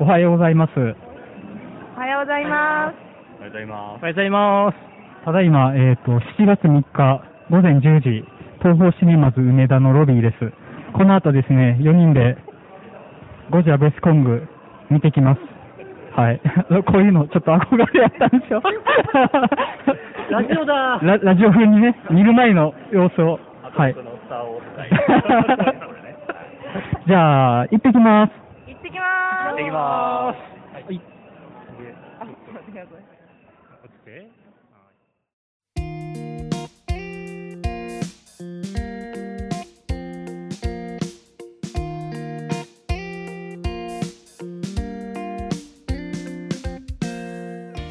おはようございます。おはようございます。おはようございます。おはようございます。ただいま、えっ、と、7月3日午前10時、東方シネマズ梅田のロビーです。この後ですね、4人でゴジラベースコング見てきます。はい。こういうのちょっと憧れやったんですよ。ラジオだララジオ風にね、見る前の様子を。はい。そのスターを使い。じゃあ、行ってきます。行ってきます。行ってきまはい。す。あ、すいません落ちて。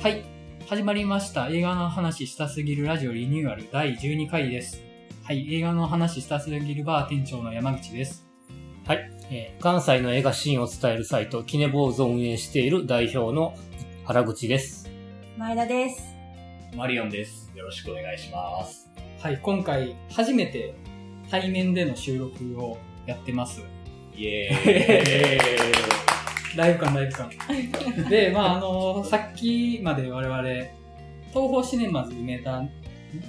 はい。始まりました。映画の話したすぎるラジオリニューアル第12回です。はい。映画の話したすぎるバー店長の山口です。はい。えー関西の映画シーンを伝えるサイト、キネボーズを運営している代表の原口です。前田です。マリオンです。よろしくお願いします。はい。今回、初めて対面での収録をやってます。イエーイ。ライブ感、ライブ感。で、まあ、あの、さっきまで我々、東方シネマズ梅田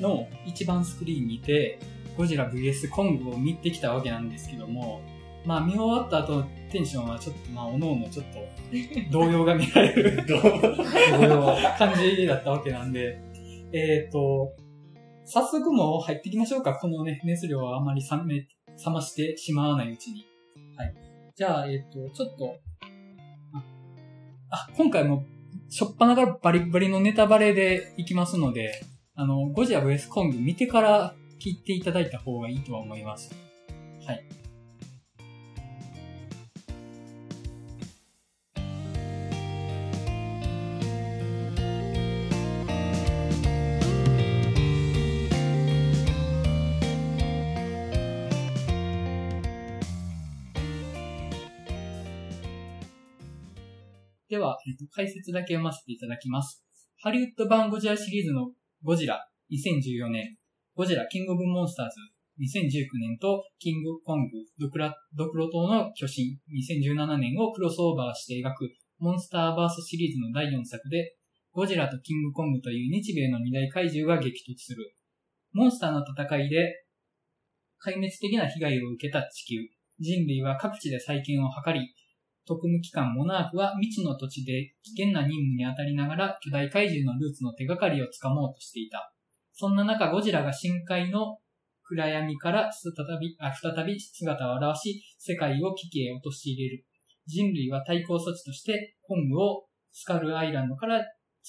の一番スクリーンにて、ゴジラ VS コングを見てきたわけなんですけども、まあ、見終わった後のテンションはちょっと、まあ、おのおのちょっと、動揺が見られる 動揺感じだったわけなんで、えっ、と、早速もう入っていきましょうか。このね、熱量はあまり冷め、冷ましてしまわないうちに。はい。じゃあ、えっ、と、ちょっと、あ、今回も、しょっぱなからバリバリのネタバレでいきますので、あの、ゴジラ VS コング見てから聞いていただいた方がいいとは思います。はい。では、えっと、解説だけ読ませていただきます。ハリウッド版ゴジラシリーズのゴジラ2014年、ゴジラキングオブモンスターズ2019年とキングコングドクラドクロ島の巨神2017年をクロスオーバーして描くモンスターバースシリーズの第4作で、ゴジラとキングコングという日米の二大怪獣が激突する。モンスターの戦いで壊滅的な被害を受けた地球。人類は各地で再建を図り、特務機関モナークは未知の土地で危険な任務に当たりながら巨大怪獣のルーツの手がかりをつかもうとしていた。そんな中、ゴジラが深海の暗闇から再び、あ再び姿を現し、世界を危機へ陥れる。人類は対抗措置として、コングをスカルアイランドから連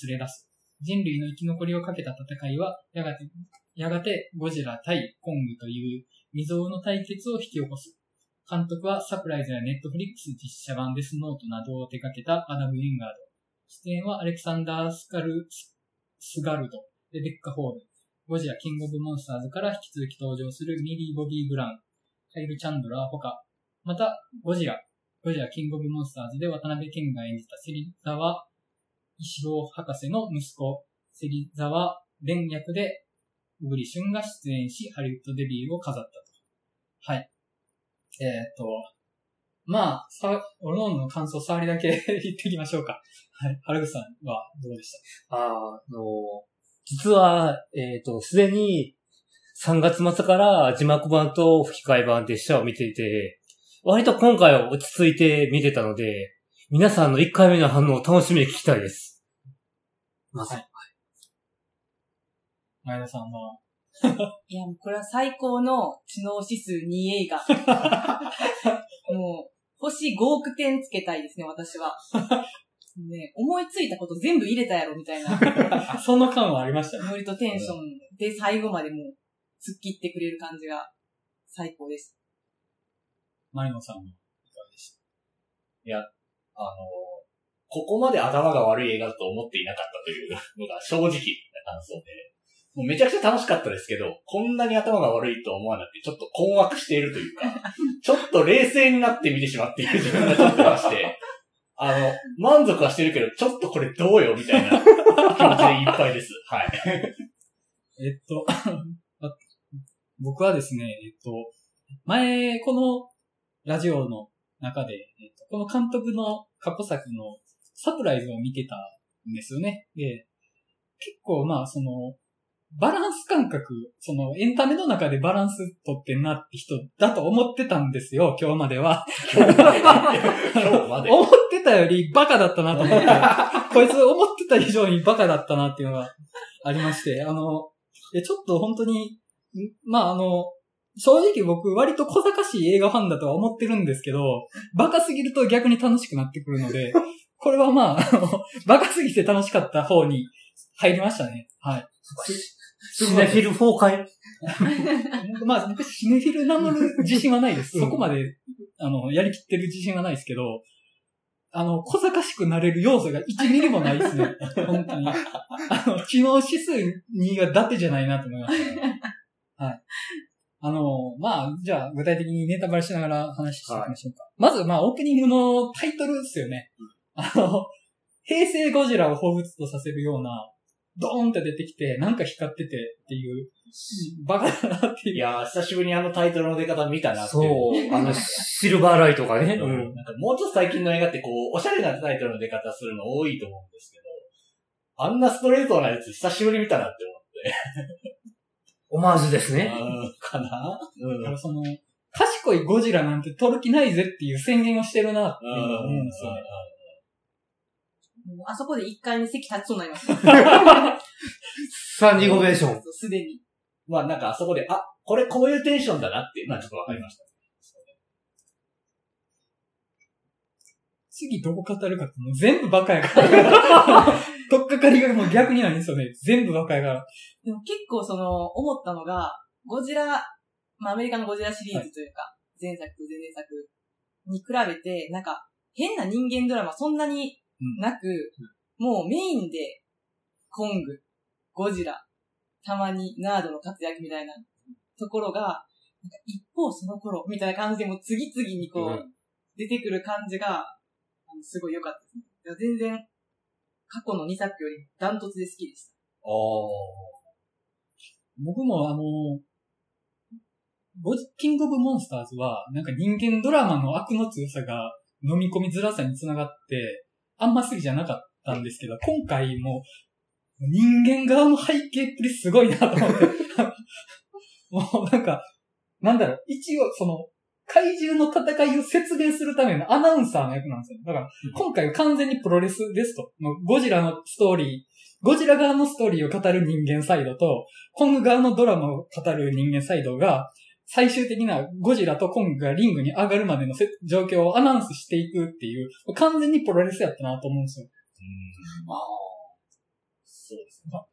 れ出す。人類の生き残りをかけた戦いは、やがて、やがてゴジラ対コングという未曾有の対決を引き起こす。監督はサプライズやネットフリックス実写版デスノートなどを手掛けたアダム・ウィンガード。出演はアレクサンダー・スカル、スガルド、レベッカ・ホール、ゴジラ・キング・オブ・モンスターズから引き続き登場するミリー・ボビー・ブラウン、カイル・チャンドラーほか、また、ゴジラ、ゴジラ・キング・オブ・モンスターズで渡辺謙が演じた芹沢石郎博士の息子、芹沢蓮役で、小栗旬が出演し、ハリウッドデビューを飾ったと。はい。えーっと、まあ、さ、おのおのの感想触りだけ 言っていきましょうか。はい。原口さんはどうでした？あーあの、実は、えっ、と、すでに3月末から字幕版と吹き替え版で下を見ていて、割と今回は落ち着いて見てたので、皆さんの1回目の反応を楽しみに聞きたいです。まず、はい前田さんは？いや、もうこれは最高の知能指数2映画。もう、星5億点つけたいですね、私は。ね、思いついたこと全部入れたやろ、みたいな。その感はありましたね。ノリとテンションで最後までもう、突っ切ってくれる感じが最高です。前野さんはいかがでした？あの、ここまで頭が悪い映画だと思っていなかったというのが正直な感想で、もうめちゃくちゃ楽しかったですけど、こんなに頭が悪いと思わなくて、ちょっと困惑しているというか、ちょっと冷静になって見てしまっている自分がちょっとまして、あの、満足はしてるけど、ちょっとこれどうよみたいな 気持ちでいっぱいです。はい。えっと、僕はですね、えっと、前、このラジオの中で、えっと、この監督の過去作のサプライズを見てたんですよね。で、結構まあその、バランス感覚、そのエンタメの中でバランス取ってんなって人だと思ってたんですよ、今日までは。今日まで。思ってたよりバカだったなと思って、こいつ思ってた以上にバカだったなっていうのがありまして、あの、でちょっと本当に、んまああの、正直僕割と小賢しい映画ファンだとは思ってるんですけど、バカすぎると逆に楽しくなってくるので、これはまあ、あのバカすぎて楽しかった方に入りましたね。はい。シネフィル崩壊。まあ、僕シネフィル名乗る自信はないです。そこまで、あの、やりきってる自信はないですけど、あの、小賢しくなれる要素が1ミリもないですね。本当に。あの、知能指数2がだってじゃないなと思いました。はい。あの、まあ、じゃあ、具体的にネタバレしながら話していきましょうか。まず、まあ、オープニングのタイトルですよね。あの、平成ゴジラを彷彿とさせるような、ドーンって出てきて、なんか光っててっていう、バカだなっていう。いやー、久しぶりにあのタイトルの出方見たなって。そう。あの、シルバーライトがね。う。うんん。なんかもうちょっと最近の映画ってこう、おしゃれなタイトルの出方するの多いと思うんですけど、あんなストレートなやつ久しぶりに見たなってオマージュですね。うん、かな？うん。だからその、賢いゴジラなんて取る気ないぜっていう宣言をしてるなっていうのは思うんですよね。もうあそこで一回に席立ちそうになりました。スタンディングオベーション。そうすでに。まあなんかあそこで、あ、これこういうテンションだなっていうのはちょっとわかりました。次どこ語るかってもう全部バカやから。とっかかりがもう逆にないんですよね。全部バカやから。でも結構その、思ったのが、ゴジラ、まあアメリカのゴジラシリーズというか、前作、前々作に比べて、なんか、変な人間ドラマそんなになく、もうメインで、コング、ゴジラ、たまにナードの活躍みたいなところが、なんか一方その頃みたいな感じでもう次々にこう、うん出てくる感じが、あのすごい良かったですね。いや全然、過去の2作よりダントツで好きでした。お僕もあの、ゴジキングオブモンスターズは、なんか人間ドラマの悪の強さが飲み込みづらさにつながって、あんま好きじゃなかったんですけど、今回も人間側の背景っぷりすごいなと思って。もうなんか、なんだろう、一応その、怪獣の戦いを説明するためのアナウンサーの役なんですよ。だから、今回は完全にプロレスですと。もうゴジラのストーリー、ゴジラ側のストーリーを語る人間サイドと、コング側のドラマを語る人間サイドが、最終的なゴジラとコングがリングに上がるまでのせ状況をアナウンスしていくっていう、完全にプロレスやったなと思うんですよ。うん。ああ。そうですね。なんか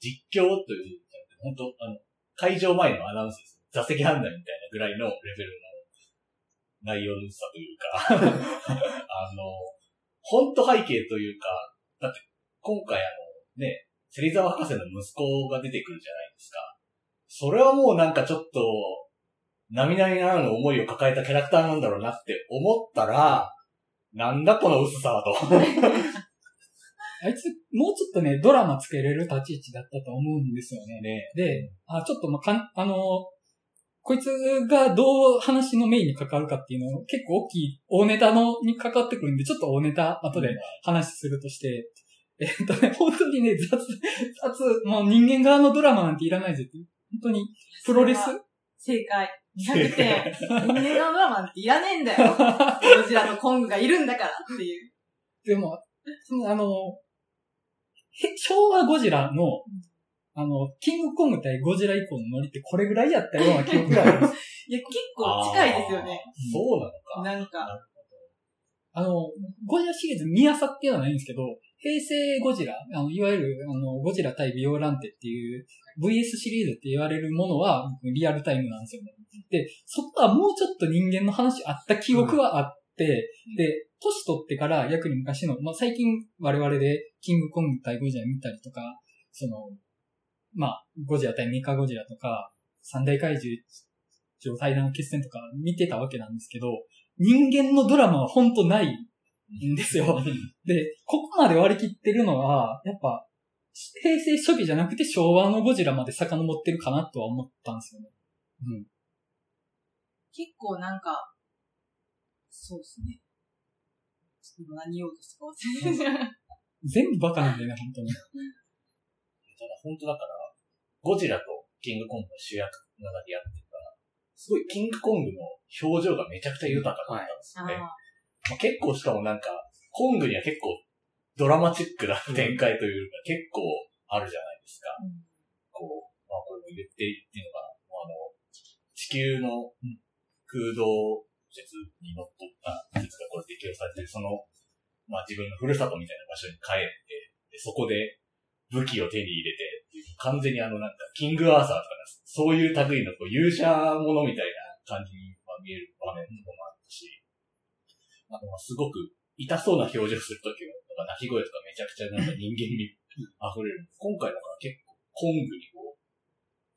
実況という、本当あの、会場前のアナウンスです。座席判断みたいなぐらいのレベルの内容の薄さというか、あの、本当背景というか、だって今回あの、ね、芹沢博士の息子が出てくるじゃないですか。それはもうなんかちょっと、並々ならぬ思いを抱えたキャラクターなんだろうなって思ったら、なんだこの薄さはと。あいつ、もうちょっとね、ドラマつけれる立ち位置だったと思うんですよね。ね。で、あ、ちょっとまあ、かん、あの、こいつがどう話のメインに関わるかっていうのを結構大きい大ネタのに関わってくるんで、ちょっと大ネタ後で話するとして、えっとね、本当にね、雑、雑、もう人間側のドラマなんていらないぜって。本当に、プロレス？正解。200点。人間のドラマっていらねえんだよ。ゴジラとコングがいるんだからっていう。でも、そのあの、へ昭和ゴジラの、あの、キングコング対ゴジラ以降のノリってこれぐらいやったような記憶があるんです。いや、結構近いですよね。そうなのか。なんか、あの、ゴジラシリーズ見あさっていうのはないんですけど、平成ゴジラ、あの、いわゆる、あの、ゴジラ対ビオランテっていう VS シリーズって言われるものは、僕リアルタイムなんですよね。で、そこはもうちょっと人間の話あった記憶はあって、で、年取ってから逆に昔の、まあ、最近我々でキングコング対ゴジラ見たりとか、その、まあ、ゴジラ対メカゴジラとか、三大怪獣最大の決戦とか見てたわけなんですけど、人間のドラマは本当ないんですよ。で、ここまで割り切ってるのは、やっぱ、平成初期じゃなくて昭和のゴジラまで遡ってるかなとは思ったんですよね。うん。結構なんか、そうですね。今何言おうとしたか忘れてた。全部バカなんだよね、本当に。ただ本当だから、ゴジラとキングコングの主役なだけやってるから、すごいキングコングの表情がめちゃくちゃ豊かだったんですよね。あまあ、結構しかもなんか、コングには結構ドラマチックな展開というか、結構あるじゃないですか。ーうんこう、まあこれも言っていっていいのかな。もうあの、地球の空洞説にのっとった説がこれ適用されて、その、まあ自分のふるさとみたいな場所に帰って、でそこで武器を手に入れて、完全にあのなんか、キングアーサーとかそういう類のこう勇者ものみたいな感じに見える場面とかもあったし、あとまあすごく痛そうな表情するときは、なんか泣き声とかめちゃくちゃなんか人間味溢れる。今回だから結構コングにこう、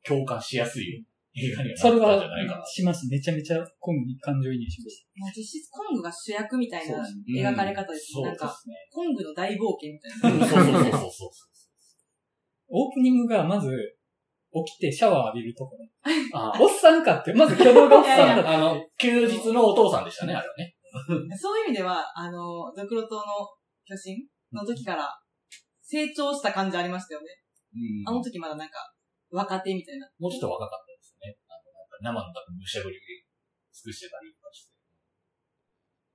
共感しやすいような映画にはなそれったんじゃないかなは。します。めちゃめちゃコングに感情移入しました。まあ実質コングが主役みたいな描かれ方ですね。なんか。コングの大冒険みたいな。そうそうそうそう。オープニングがまず、起きてシャワー浴びるところ。あおっさんかって、まず挙動がおっさんだって。あの、休日のお父さんでしたね、あれはね。そういう意味では、あの、ドクロ島の巨神の時から成長した感じありましたよね。うんあの時まだなんか、若手みたいな。もうちょっと若かった生の多分武者ぶり尽くしてたりとかして。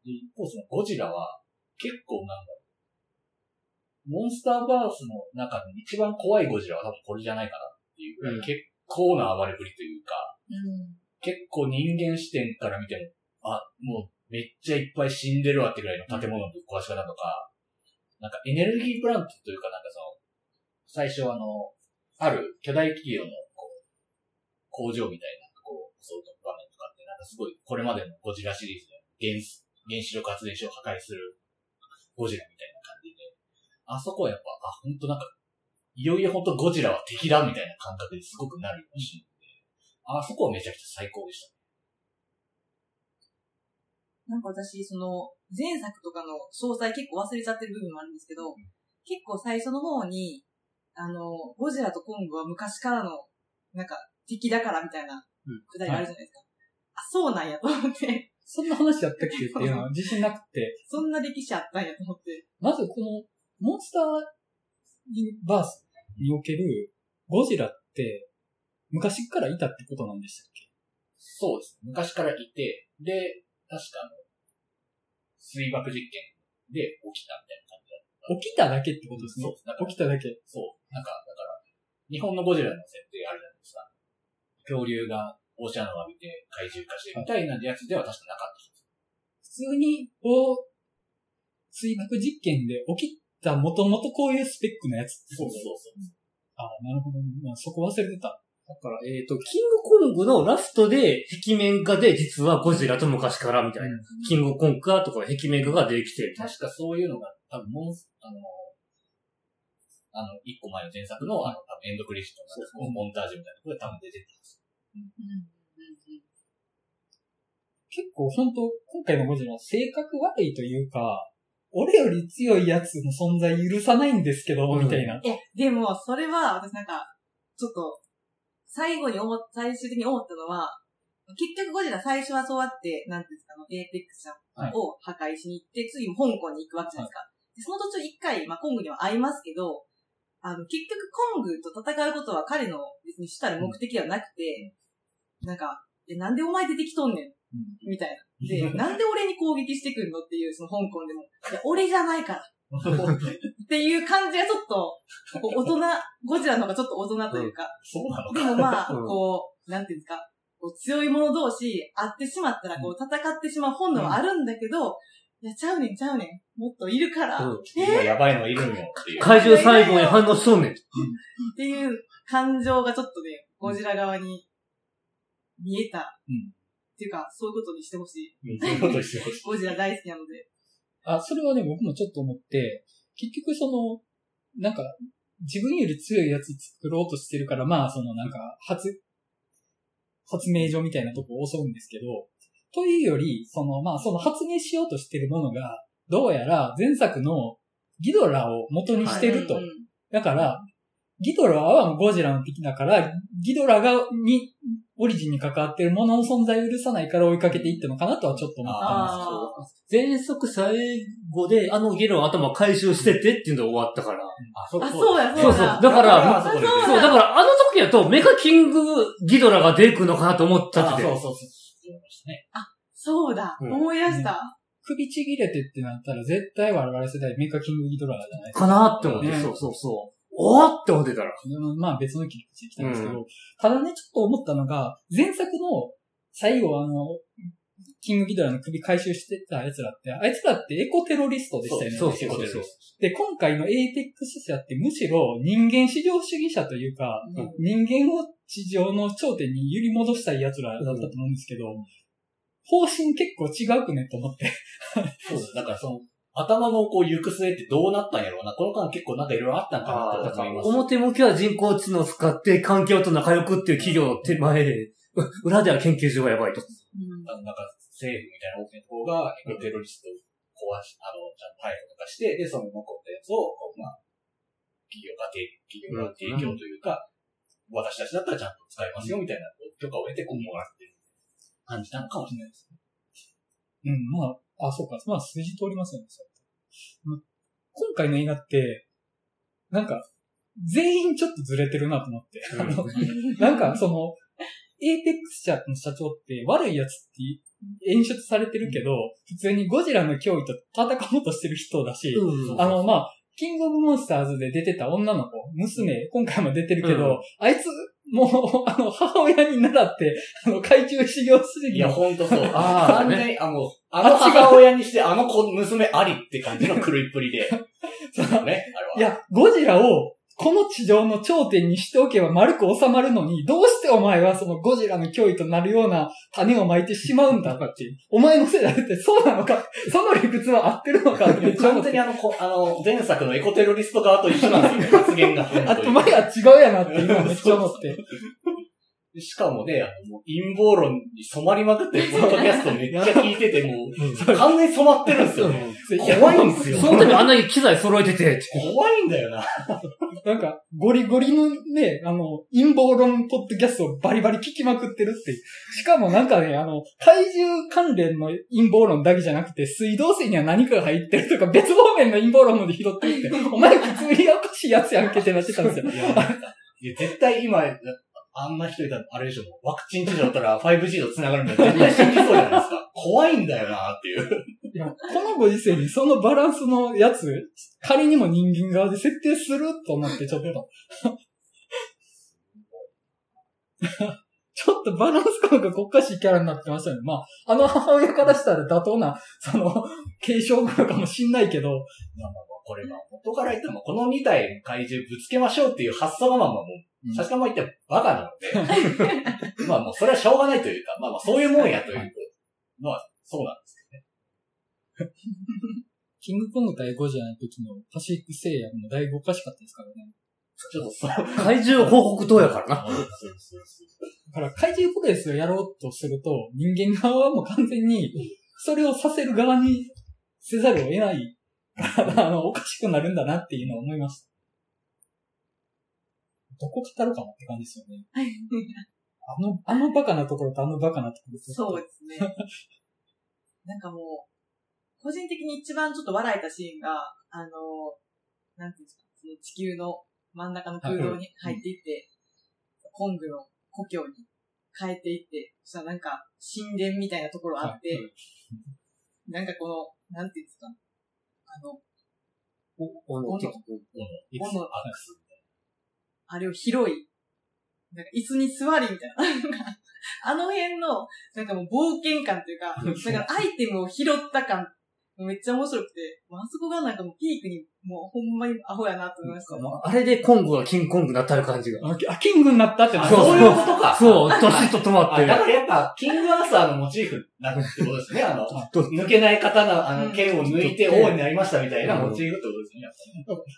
で、一方そのゴジラは、結構なんだろう。モンスターバースの中で一番怖いゴジラは多分これじゃないかなっていううん結構な暴れぶりというか、うん。結構人間視点から見ても、あ、もうめっちゃいっぱい死んでるわってぐらいの建物のぶっ壊し方とか、なんかエネルギープラントというかなんかその、最初あの、ある巨大企業のこう工場みたいな、襲う場面とかって、なんかすごい、これまでのゴジラシリーズで原子、原子力発電所を破壊するゴジラみたいな感じで、あそこはやっぱ、あ、ほんとなんか、いよいよほんとゴジラは敵だみたいな感覚ですごくなるようなシーンで、あそこはめちゃくちゃ最高でした。なんか私、その、前作とかの詳細結構忘れちゃってる部分もあるんですけど、結構最初の方に、あの、ゴジラとコングは昔からの、なんか、敵だからみたいな、くだりあるじゃないですか。あ、そうなんやと思って、そんな話やったっけっていうのは自信なくて、そんな歴史あったんやと思って。まずこの、モンスターバースにおけるゴジラって、昔からいたってことなんでしたっけ？そうです。昔からいて、で、確かあの、水爆実験で起きたみたいな感じだった。起きただけってことですねそう。です。起きただけ。そう。なんか、だから、日本のゴジラの設定あるじゃないですか。恐竜がオーシャンを浴びて怪獣化してみたいなやつでは確かなかった。普通に、こう、水爆実験で起きたもともとこういうスペックのやつってそうことそうそう。ああ、なるほどね。まあ、そこ忘れてた。だから、えっ、と、キングコングのラストで壁面画で実はゴジラと昔からみたいな。キングコングとか壁面画ができてる。確かそういうのが、多分モンス、あの、あの、一個前の前作の、あの、多分エンドクリストのモンタージュみたいなところで多分出てたはず。結構本当今回のゴジラは性格悪いというか、俺より強いやつの存在許さないんですけど、うんみたいな。いや、でも、それは、私なんか、ちょっと、最後に思っ、最終的に思ったのは、結局ゴジラ最初はそうやって、なんていうんですか、あの、エーペックスを破壊しに行って、次香港に行くわけじゃないですか。でその途中一回、まあ、コングには会いますけど、あの、結局コングと戦うことは彼の別に主たる目的ではなくて、なんか、え、なんでお前出てきとんねん？みたいな。で、なんで俺に攻撃してくんのっていう、その香港でも。いや、俺じゃないから。っていう感じがちょっと、こう大人、ゴジラの方がちょっと大人というか、そうなのでか。もまあ、うんこう、なんていうんですか、こう強い者同士会ってしまったら、こう戦ってしまう本能はあるんだけど、いや、ちゃうねんちゃうねん。もっといるから、うんっ今やばいのがいるんよっていう。怪獣細胞に反応しとんねん。ていう感情がちょっとね、ゴジラ側に見えた。うんっていうか、そういうことにしてほしい。うんそういうことしてほしい。ゴジラ大好きなので。あ、それはね、僕もちょっと思って、結局その、なんか、自分より強いやつ作ろうとしてるから、まあ、そのなんか、発、発明所みたいなとこを襲うんですけど、というより、その、まあ、その発明しようとしてるものが、どうやら前作のギドラを元にしてると。うんだから、ギドラはゴジラの敵だから、ギドラが、に、オリジンに関わってるものの存在を許さないから追いかけていったのかなとはちょっと思ったんですけど。あ前作最後で、あのゲロの頭回収しててっていうので終わったから。あ、そあ、そうや、そそう。そううや。だから、あそうそう、だからあの時だとメカキングギドラが出てくるのかなと思っちゃってそうそうそう。思いましたね。そうだ。うん思い出した。首ちぎれてってなったら絶対我々世代メカキングギドラじゃないですか。かなって思って、ねそうそうそう。おーって思ってたら。まあ別の切り口で来たんですけど、うただね、ちょっと思ったのが、前作の最後あの、キングギドラの首回収してた奴らって、あいつらってエコテロリストでしたよね。そうそうそう。で、今回のエイペックス社ってむしろ人間至上主義者というか、うん人間を地上の頂点に揺り戻したい奴らだったと思うんですけど、方針結構違うくねと思って。そうです。だからその、頭のこう行く末ってどうなったんやろうな。この間結構なんかいろいろあったんかなああ、だからと思います。表向きは人工知能を使って環境と仲良くっていう企業の手前で、う裏では研究所がやばいと。うんなんか政府みたいな大きなところがエコテロリストを壊し、あの、ちゃんと逮捕とかして、で、その残ったやつを、こうまあ、企業が提、企業が提供というか、私たちだったらちゃんと使いますよみたいな許可を得てこうもらってる感じなのかもしれないですね。うん、まあ、あ、そうか。まあ、筋通りますよね、今回の映画って、なんか、全員ちょっとずれてるなと思って。あの、なんか、その、エイペックス社の社長って悪いやつって演出されてるけど、普通にゴジラの脅威と戦おうとしてる人だし、うん。あの、まあ、キングオブモンスターズで出てた女の子、娘、今回も出てるけど、うん。あいつ、もう、あの、母親に習って、あの、海中修行するいや、ほんとそう。あー完全に、あ、もう、あの母親にして、あの子、娘ありって感じの狂いっぷりで。そうね、あれは。いや、ゴジラを、この地上の頂点にしておけば丸く収まるのに、どうしてお前はそのゴジラの脅威となるような種をまいてしまうんだかっていう。お前のせいだってそうなのか、その理屈は合ってるのかって完全にあの、こあの、前作のエコテロリスト側と一緒なんですよね、発言が。あと前は違うやなって今めっちゃ思って。しかもね、陰謀論に染まりまくって、ポッドキャストめっちゃ聞いてて、もう、完全に染まってるんですよね。怖いんですよ。そのためにあんなに機材揃えてて、怖いんだよな。なんか、ゴリゴリのね、あの、陰謀論ポッドキャストをバリバリ聞きまくってるっていう。しかもなんかね、あの、怪獣関連の陰謀論だけじゃなくて、水道水には何かが入ってるとか、別方面の陰謀論まで拾ってるって、お前普通におかしいやつやんけってなってたんですよ。いや絶対今、あんな人いたら、あれでしょ、ワクチン治療だったら 5G と繋がるんだよ。絶対信じそうじゃないですか。怖いんだよなっていう。いやこのご時世にそのバランスのやつ、仮にも人間側で設定すると思って、ちょっと。ちょっとバランス感がおかしいキャラになってましたね。まあ、あの母親からしたら妥当な、その、継承なのかもしんないけど、まあまあまあ、これは元から言っても、この2体の怪獣ぶつけましょうっていう発想がまあもう、うん確かま言ってバカなので、まあもうそれはしょうがないというか、まあまあそういうもんやというのは、そうなんです キングコング対ゴジラの時のパシフィック聖夜もだいぶおかしかったですからね。ちょっとそう。怪獣報告塔やからな。だから怪獣プロレスをやろうとすると、人間側はもう完全に、それをさせる側にせざるを得ない あの、おかしくなるんだなっていうのを思いました。どこ語るかなって感じですよね。あの、あのバカなところとあのバカなところと。そうですね。なんかもう、個人的に一番ちょっと笑えたシーンが、あの、なんていうんですか、その地球の真ん中の空洞に入っていって、コングの故郷に変えていって、そしたらなんか神殿みたいなところあって、なんかこの、なんていうんですか、あの、お、おの、おのおのアックスあれを広い、なんか椅子に座りみたいな。あの辺の、なんかもう冒険感というか、なんかアイテムを拾った感、めっちゃ面白くて、もうあそこがなんかもうピークに、もうほんまにアホやなと思いました。あれでコングがキングコングになったる感じが。ああ、キングになったってそういうことか。そう、ドシッと止まってあ、だからやっぱ、キングアーサーのモチーフなってことですね。あの、ど抜けない刀の、あの、剣を抜いてうん王になりましたみたいなモチーフってことですね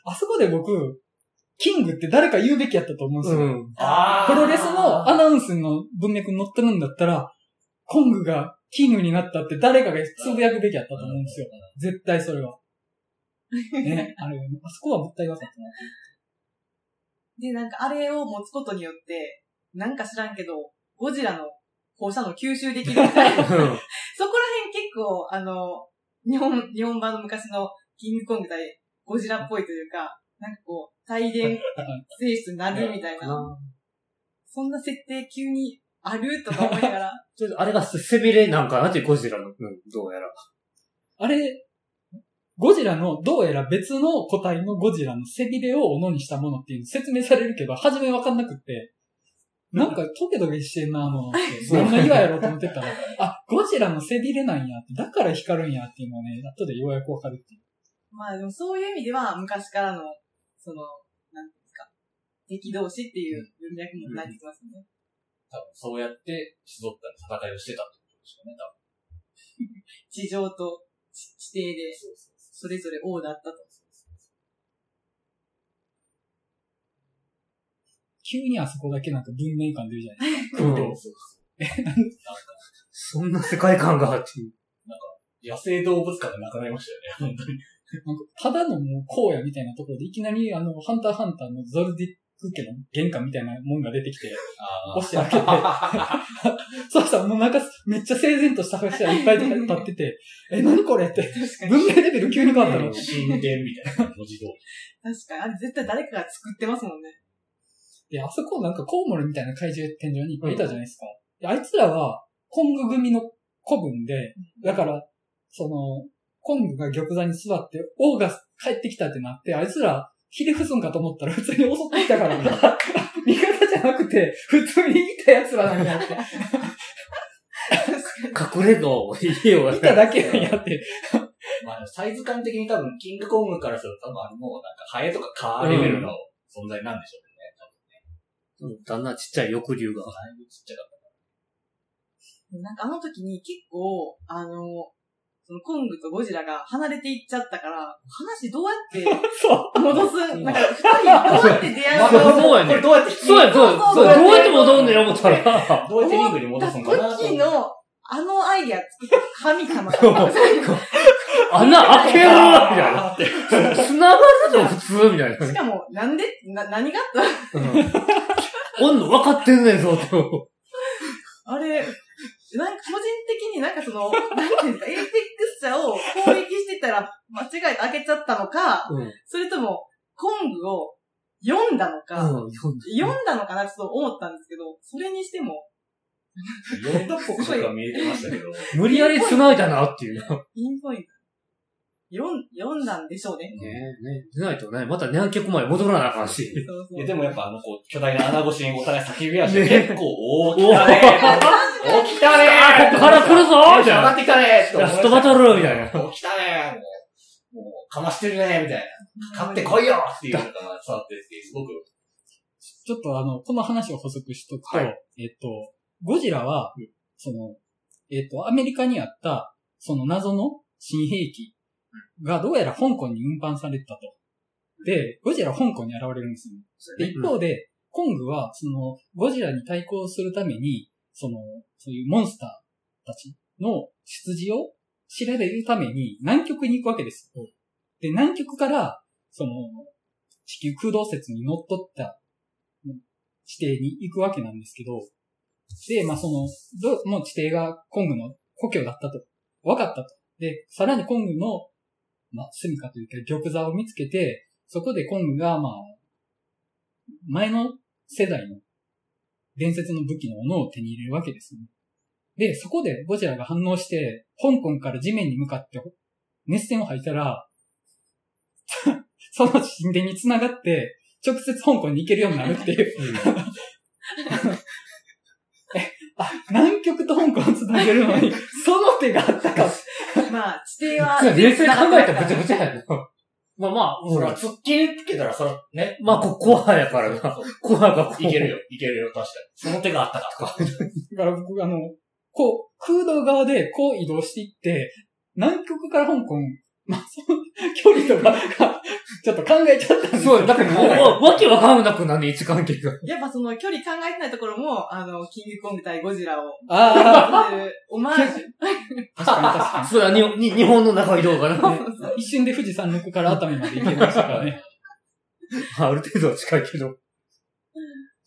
あそこで僕、キングって誰か言うべきやったと思うんですよ。うん。あープロレスのアナウンスの文脈に載ってるんだったら、コングがキングになったって誰かがつぶやくべきやったと思うんですよ。絶対それは。ね、あれ、あそこはもったいなかったな。で、なんかあれを持つことによって、なんか知らんけど、ゴジラの放射能吸収できるみたいな。そこら辺結構、あの、日本、日本版の昔のキングコング対ゴジラっぽいというか、なんかこう、帯電性質になるみたいな。そんな設定急にあるとか思いながら。ちょっとあれが背びれなんかなってゴジラの、うん、どうやら。あれ、ゴジラの、どうやら別の個体のゴジラの背びれを斧にしたものっていうの説明されるけど、初めわかんなくって、なんかトゲトゲしてんな、あの、って何の岩やろうと思ってたら、あ、ゴジラの背びれなんやって、だから光るんやっていうのをね、後でようやくわかるっていう。まあでもそういう意味では昔からの、その、なんていうんですか、敵同士っていう文脈もなってきますよね。多分そうやって、シゾッタの戦いをしてたってことですよね、多分。地上と地地底で、それぞれ王だったと。急にあそこだけなんか文明感出るじゃないですか。うんそうそうそんな世界観があって。野生動物感がなくなりましたよね、本当に。なんか、ただのもう荒野みたいなところで、いきなりあの、ハンターハンターのゾルディック家の玄関みたいなもんが出てきて、あ押して開けて、そうしたらもうなんかめっちゃ整然とした話がいっぱい立ってて、え、何これって、文明レベル急に変わったの。神殿みたいな文字通り。確かに、あれ絶対誰かが作ってますもんね。で、あそこなんかコウモリみたいな怪獣天井にいっぱいいたじゃないですか。であいつらは、コング組の子分で、だから、その、コングが玉座に座って、王が帰ってきたってなって、あいつら、ひれ伏すんかと思ったら普通に襲ってきたから、味方じゃなくて、普通にいた奴らなんやって。隠れ家を家をいただけなんやって。まあ、サイズ感的に多分、キングコングからすると多分あれもうなんか、ハエとかカーレベルの存在なんでしょうね。うんだんだんちっちゃい欲流が。多分だいぶちっちゃかった。なんかあの時に結構、あの、そのコングとゴジラが離れていっちゃったから、話どうやって そう。戻す、なんか二人どうやって出会うまあのそうやねこれどうやって引きそうや、そうや、そうや、どうやって戻んねん思ったら。どうやってリングに戻すんかな時の、あのアイディア作った神様。穴開けろみたいな。あーって繋がると普通みたいな。しかも、なんで、な、何が？あったうん。温度分かってんねんぞ、って。あれ、なんか個人的になんかその、なんていうんですか、エイペックス社を攻撃してたら間違えて開けちゃったのか、うん。それとも、コングを呼んだのか、うん。呼んだのかなと思ったんですけど、それにしても、読んだっぽく見えてましたけど。無理やり繋いだなっていう。ねピンポイント。読ん、読んだんでしょうね。え、ね。でないとね、また南極まで戻らなあかんし。そうそう。いや、でもやっぱあの、こう、巨大な穴越しにお互い叫び合して、ね。結構、おー、来たねーおー、来たねーあここから来るぞテンション上がってきたねーラストバトルみたいな。おー、来たねーもう、もう、かましてるねーみたいな。勝ってこいよっていうのが伝わってて、すごく、ちょっとあの、この話を補足しとくと、はい。えっと、ゴジラは、その、えっと、アメリカにあった、その謎の新兵器がどうやら香港に運搬されてたと。で、ゴジラは香港に現れるんですよね。で、一方で、コングは、その、ゴジラに対抗するために、その、そういうモンスターたちの出自を調べるために南極に行くわけです。で、南極から、その、地球空洞説に乗っ取った地底に行くわけなんですけど、で、まあその、どもう地底がコングの故郷だったと。分かったと。で、さらにコングの、まあ、住処というか玉座を見つけて、そこでコングが、まあ、前の世代の伝説の武器の斧を手に入れるわけですよね。で、そこでゴジラが反応して、香港から地面に向かって熱線を吐いたら、その神殿に繋がって、直接香港に行けるようになるっていう。あ、南極と香港を繋げるのに、その手があったか。まあ、地底は、冷静に考えたらぐちゃぐちゃやな。まあまあ、そら、突っ切りつけたら、そら、ね。まあ、こ、コアやからな。コアがこう。いけるよ、いけるよ、確かに。その手があったか。だから僕、あの、こう、空洞側でこう移動していって、南極から香港、まあ、その距離とかが、ちょっと考えちゃったんですよそう、だからもう、わわけわかんなくなんね、位置関係が。やっぱその距離考えてないところも、あの、キングコング対ゴジラを、あオマージュ。あ、確かに確かそうだ、に、に日本の中移動がな。に。一瞬で富士山抜くから熱海まで行けましたからね。ある程度は近いけど。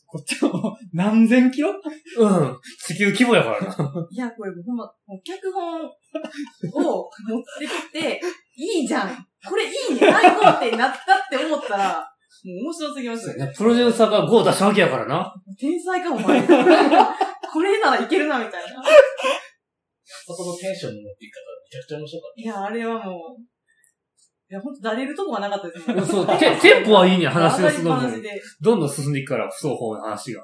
こっちはもう何千キロ？うん。地球規模やからな。いや、これもうほんま、もう脚本を持ってきて、いいじゃん。これいいね。最高ってなったって思ったら、もう面白すぎますよね。プロデューサーが5を出したわけやからな。天才か、お前。これならいけるな、みたいな。そこのテンションの持っていき方めちゃくちゃ面白かっいや、あれはもう、いや、ほんと、だれるとこがなかったですね。そう、テテンポはいいね、話のその分。当たりっぱなしで。どんどん進んでいくから、不双方の話が。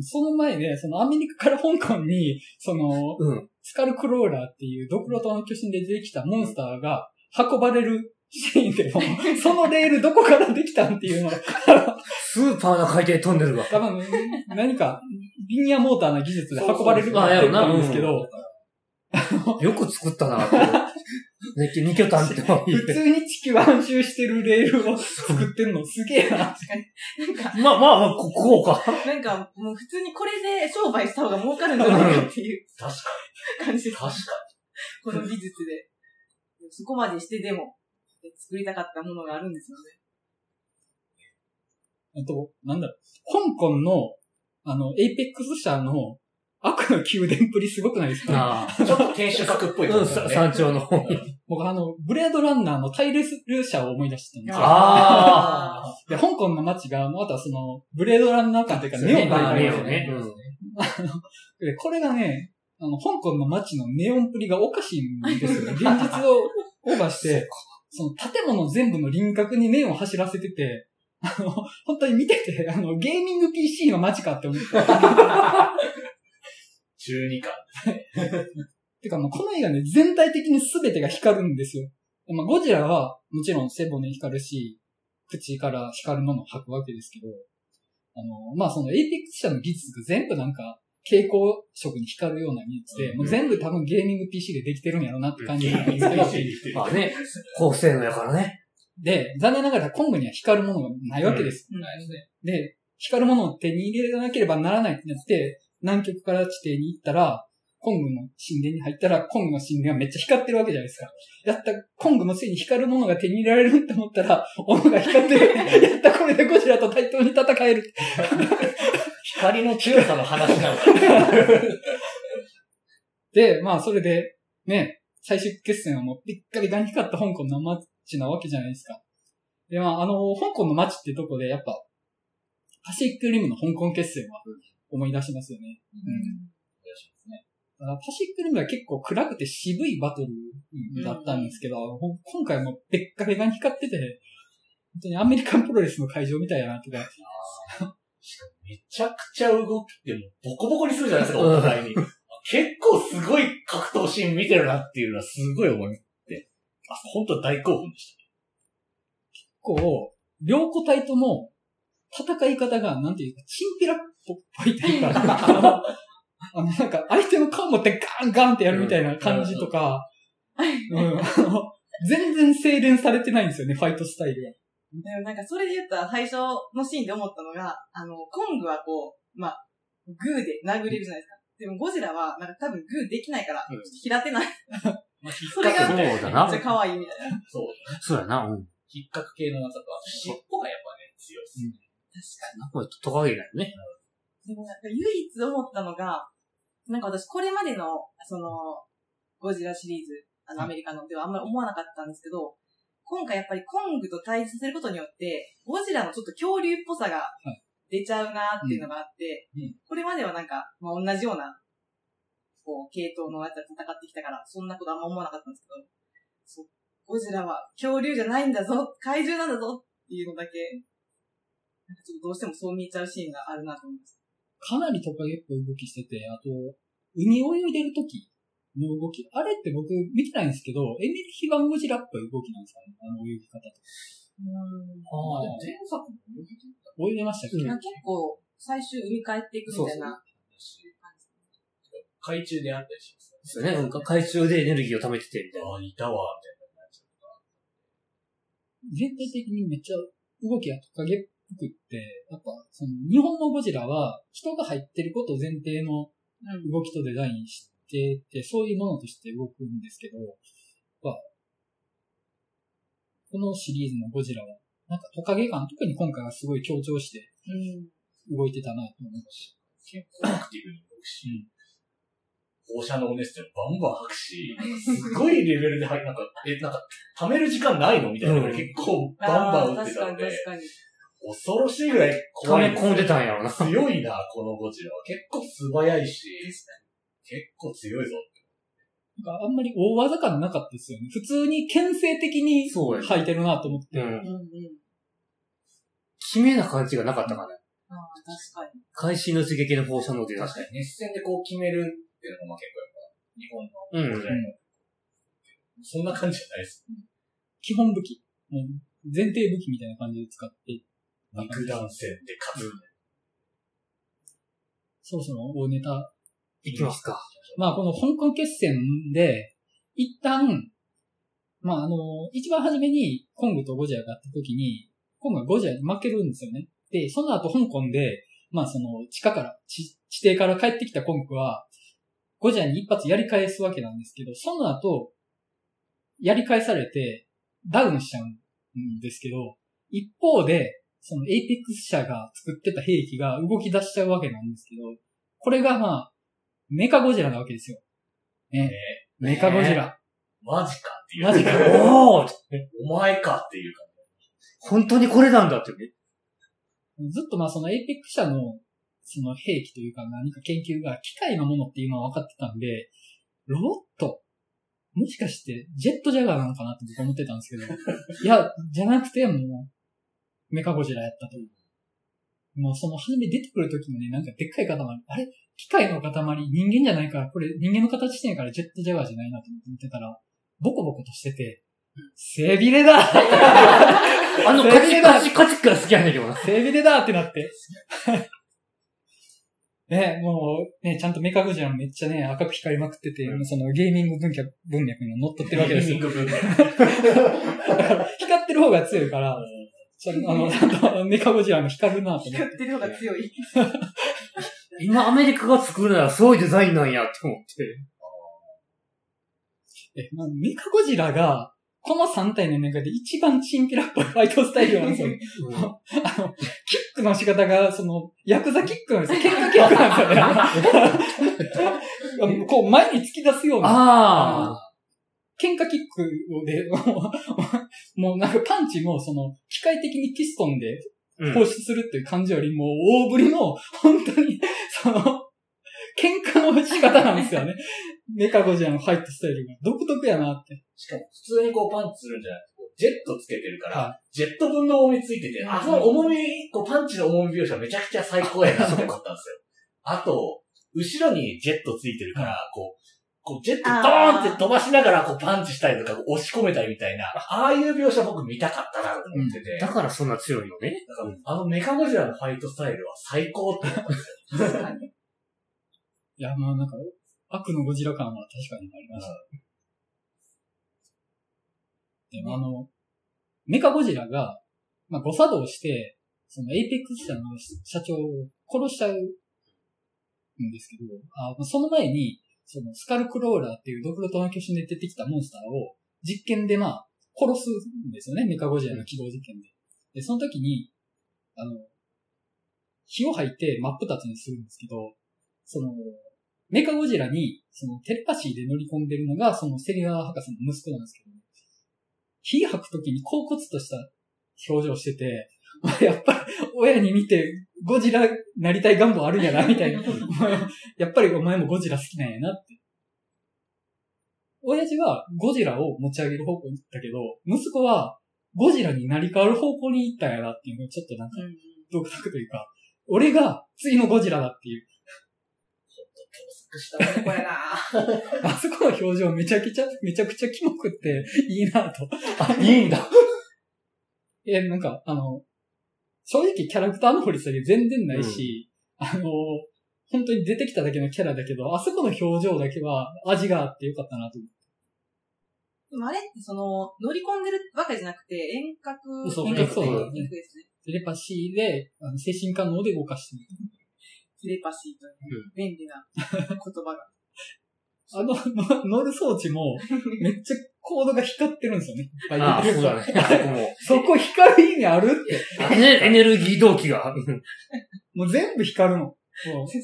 その前で、そのアメリカから香港に、その、うん。スカルクローラーっていうドクロ島の巨神で出てきたモンスターが運ばれるシーンでも、そのレールどこからできたんっていうのが、スーパーな回転トンネルが。多分何かリニアモーターな技術で運ばれるそうそうそうあやろななんですけど、よく作ったなっ二拠点ってもいい。普通に地球安周してるレールを作ってんのすげえな。なんか、まあまあまあ、ここうか。なんか、もう普通にこれで商売した方が儲かるんじゃないかっていうた。確か感じです。に。確かこの技術で。そこまでしてでも、作りたかったものがあるんですよね。あと、なんだろう、香港の、あの、エイペックス社の悪の宮殿っぷりすごくないですか？ああ。に。ちょっと天守閣っぽいうん、さですよね。山頂の方に。僕あの、ブレードランナーのタイルスルー社を思い出したんですよ。あ で、香港の街が、またその、ブレードランナー感というか、ネオンがまああるんですよね。うん。で、これがね、あの、香港の街のネオンっぷりがおかしいんですよね。現実をオーバーして、その建物全部の輪郭にネオンを走らせてて、あの、本当に見てて、あの、ゲーミング PC の街かって思った。中二感。てかもうこの映画ね、全体的に全てが光るんですよ。まあ、ゴジラは、もちろん背骨光るし、口から光るものを吐くわけですけど、あの、まあ、そのエイペックス社の技術が全部なんか、蛍光色に光るような技術で、もう全部多分ゲーミング PC でできてるんやろなって感じなんですけど、まあね、高性能やからね。で、残念ながらコングには光るものがないわけです。うんで、光るものを手に入れなければならないってなって、南極から地底に行ったら、コングの神殿に入ったら、コングの神殿がめっちゃ光ってるわけじゃないですか。やった、コングもついに光るものが手に入れられるって思ったら、斧が光ってる。やった、これでゴジラと対等に戦える。光の強さの話なのか。で、まあ、それで、ね、最終決戦はもうピッカピカに光った香港の街なわけじゃないですか。で、まあ、あの、香港の街ってとこで、やっぱ、パシフィックリムの香港決戦は思い出しますよね。うん。だからパシフィックリムは結構暗くて渋いバトルだったんですけど、ほん今回もペッカペカに光ってて、本当にアメリカンプロレスの会場みたいだなとか、めちゃくちゃ動きてもボコボコにするじゃないですか、お互いに。結構すごい格闘シーン見てるなっていうのはすごい思って。あ、本当大興奮でしこう、両個体とも戦い方が、なんていうか、チンピラっぽいというか、あの、なんか相手の顔持ってガンガンってやるみたいな感じとか、うん、全然精錬されてないんですよね、ファイトスタイルが。でもなんかそれで言ったら最初のシーンで思ったのが、あの、コングはこう、まあ、グーで殴れるじゃないですか。でもゴジラは、なんか多分グーできないから、うん平手ない。それがそうめっだなちゃ。可愛いみたいな。そう。そうやな。うん。引っかく系の技と、あと尻尾がやっぱね、強いです。確かに。これトカゲだよね。でもなんか唯一思ったのが、なんか私これまでの、その、ゴジラシリーズ、あのアメリカのではあんまり思わなかったんですけど、今回やっぱりコングと対峙させることによって、ゴジラのちょっと恐竜っぽさが出ちゃうなっていうのがあって、うん。うん。これまではなんか、まあ、同じような、こう、系統のやつで戦ってきたから、そんなことあんま思わなかったんですけど、そうゴジラは恐竜じゃないんだぞ、怪獣なんだぞっていうのだけ、なんかちょっとどうしてもそう見えちゃうシーンがあるなと思います。かなりトカゲっぽい動きしてて、あと、海泳いでる時の動き、あれって僕見てないんですけど、エミリヒバンゴジラっぽい動きなんですかね？あの泳ぎ方とか。ああ、でも前作も泳ぎてた。泳いでましたっけ、うん。なんか結構、最終海帰っていくみたいな。し、海中であったりしますそうね。うん。海中でエネルギーを貯めてて、みたいな。ああ、いたわ、全体的にめっちゃ動きがトカゲっぽくって、やっぱ、その、日本のゴジラは人が入ってることを前提のうん。動きとデザインしてて、そういうものとして動くんですけど、まあ、このシリーズのゴジラは、なんかトカゲ感、特に今回はすごい強調して、うん。動いてたなと思いまし結構アクティブに動くし、放射能熱でもバンバン吐くし、すごいレベルで吐いなんか、え、なんか、溜める時間ないのみたいな結構バンバン打ってたんで。恐ろしいぐらい溜怖いんですよめ込んでたんやろな。強いな、このゴジラは。結構素早いし、結構強いぞ。た。なんかあんまり大技感なかったですよね。普通に牽制的にそうやね吐いてるなと思って。うん。うんうん。綺麗な感じがなかったかな。ああ、確かに。会心の刺激の放射能で確かに熱戦でこう決めるっていうのがまあ結構やっぱ、日本のゴジラの、そんな感じじゃないです。基本武器。もう前提武器みたいな感じで使って。肉弾戦で勝つ。そろそろ大ネタ。いきますか。まあこの香港決戦で、一旦、まああの、一番初めにコングとゴジラがあった時に、コングがゴジラに負けるんですよね。で、その後香港で、まあその地下から、地地底から帰ってきたコングは、ゴジラに一発やり返すわけなんですけど、その後、やり返されて、ダウンしちゃうんですけど、一方で、そのエイペックス社が作ってた兵器が動き出しちゃうわけなんですけど、これがまあ、メカゴジラなわけですよ。ね。メカゴジラ。マジかっていう。マジかおーお前かっていうか。本当にこれなんだってね。ずっとまあそのエイペックス社のその兵器というか何か研究が機械のものっていうのは分かってたんで、ロボット？もしかしてジェットジャガーなのかなって僕は思ってたんですけど、いや、じゃなくてもうメカゴジラやったと。もうその初め出てくる時のね、なんかでっかい塊、あれ？機械の塊、人間じゃないから、これ人間の形してんからジェットジャガーじゃないなと思って見てたら、ボコボコとしてて、背びれだ あの、カチッカチッカチッが好きやねんけどな。背びれだってなって。ね、もう、ね、ちゃんとメカゴジラもめっちゃね、赤く光りまくってて、そのゲーミング文化文脈に乗っ取ってるわけですよ。光ってる方が強いから、ちゃんあの、メカゴジラも光るなと思って。光ってる方が強い。今アメリカが作るならそういうデザインなんやって思って。え、まあ、メカゴジラが、この3体の中で一番チンピラっぽいファイトスタイルなんですよ。あの、キックの仕方が、その、ヤクザキックなんですよ。喧 嘩キックなんですよね。こう、前に突き出すような。ああ。喧嘩キックで、もう、もうなんかパンチも、その、機械的にピストンでうん放出するっていう感じよりも、大振りの、本当に、その、喧嘩の仕方なんですよね。メカゴジラのファイトスタイルが。独特やなって。しかも普通にこうパンチするんじゃなくて、こうジェットつけてるから、はジェット分の重みついてて、あ、その重み、こうパンチの重み描写めちゃくちゃ最高やなって思ったんですよ。あと、後ろにジェットついてるから、こう、こうジェットドーンって飛ばしながらこうパンチしたりとか押し込めたりみたいな、ああいう描写僕見たかったなと思ってて、だからそんな強いよね。だからあのメカゴジラのファイトスタイルは最高って思ったんですよ。いや、まあなんか、悪のゴジラ感は確かにありました。でもあの、メカゴジラが、まあ誤作動して、そのエイペックス社の社長を殺しちゃうんですけど、あその前に、そのスカルクローラーっていう髑髏島の巨神で出てきたモンスターを実験でまあ殺すんですよね、メカゴジラの起動実験で。で、その時に、あの、火を吐いて真っ二つにするんですけど、その、メカゴジラに、そのテレパシーで乗り込んでるのが、そのセリア博士の息子なんですけど、火吐くときに恍惚とした表情してて、やっぱり親に見てゴジラなりたい願望あるんやな、みたいな。やっぱりお前もゴジラ好きなんやなって。親父はゴジラを持ち上げる方向に行ったけど、息子はゴジラになり変わる方向に行ったんやなっていうのがちょっとなんか独特というか、俺が次のゴジラだっていう、した男やな あそこの表情めちゃくちゃ、めちゃくちゃキモくっていいなと。あ、いいんだ。え、なんか、あの、正直キャラクターの掘り下げ全然ないし、あの、本当に出てきただけのキャラだけど、あそこの表情だけは味があってよかったなと思って。でもあれってその、乗り込んでるわけじゃなくて、遠隔、そう遠隔遠隔操遠隔ですね。テレパシーで、あの精神官能で動かしてる。テレパシーという便利な言葉が。あの、の乗る装置も、めっちゃコードが光ってるんですよね。ああ、そうだね。あそこも。そこ光る意味あるって。エネルギー動機が。ももう全部光るの。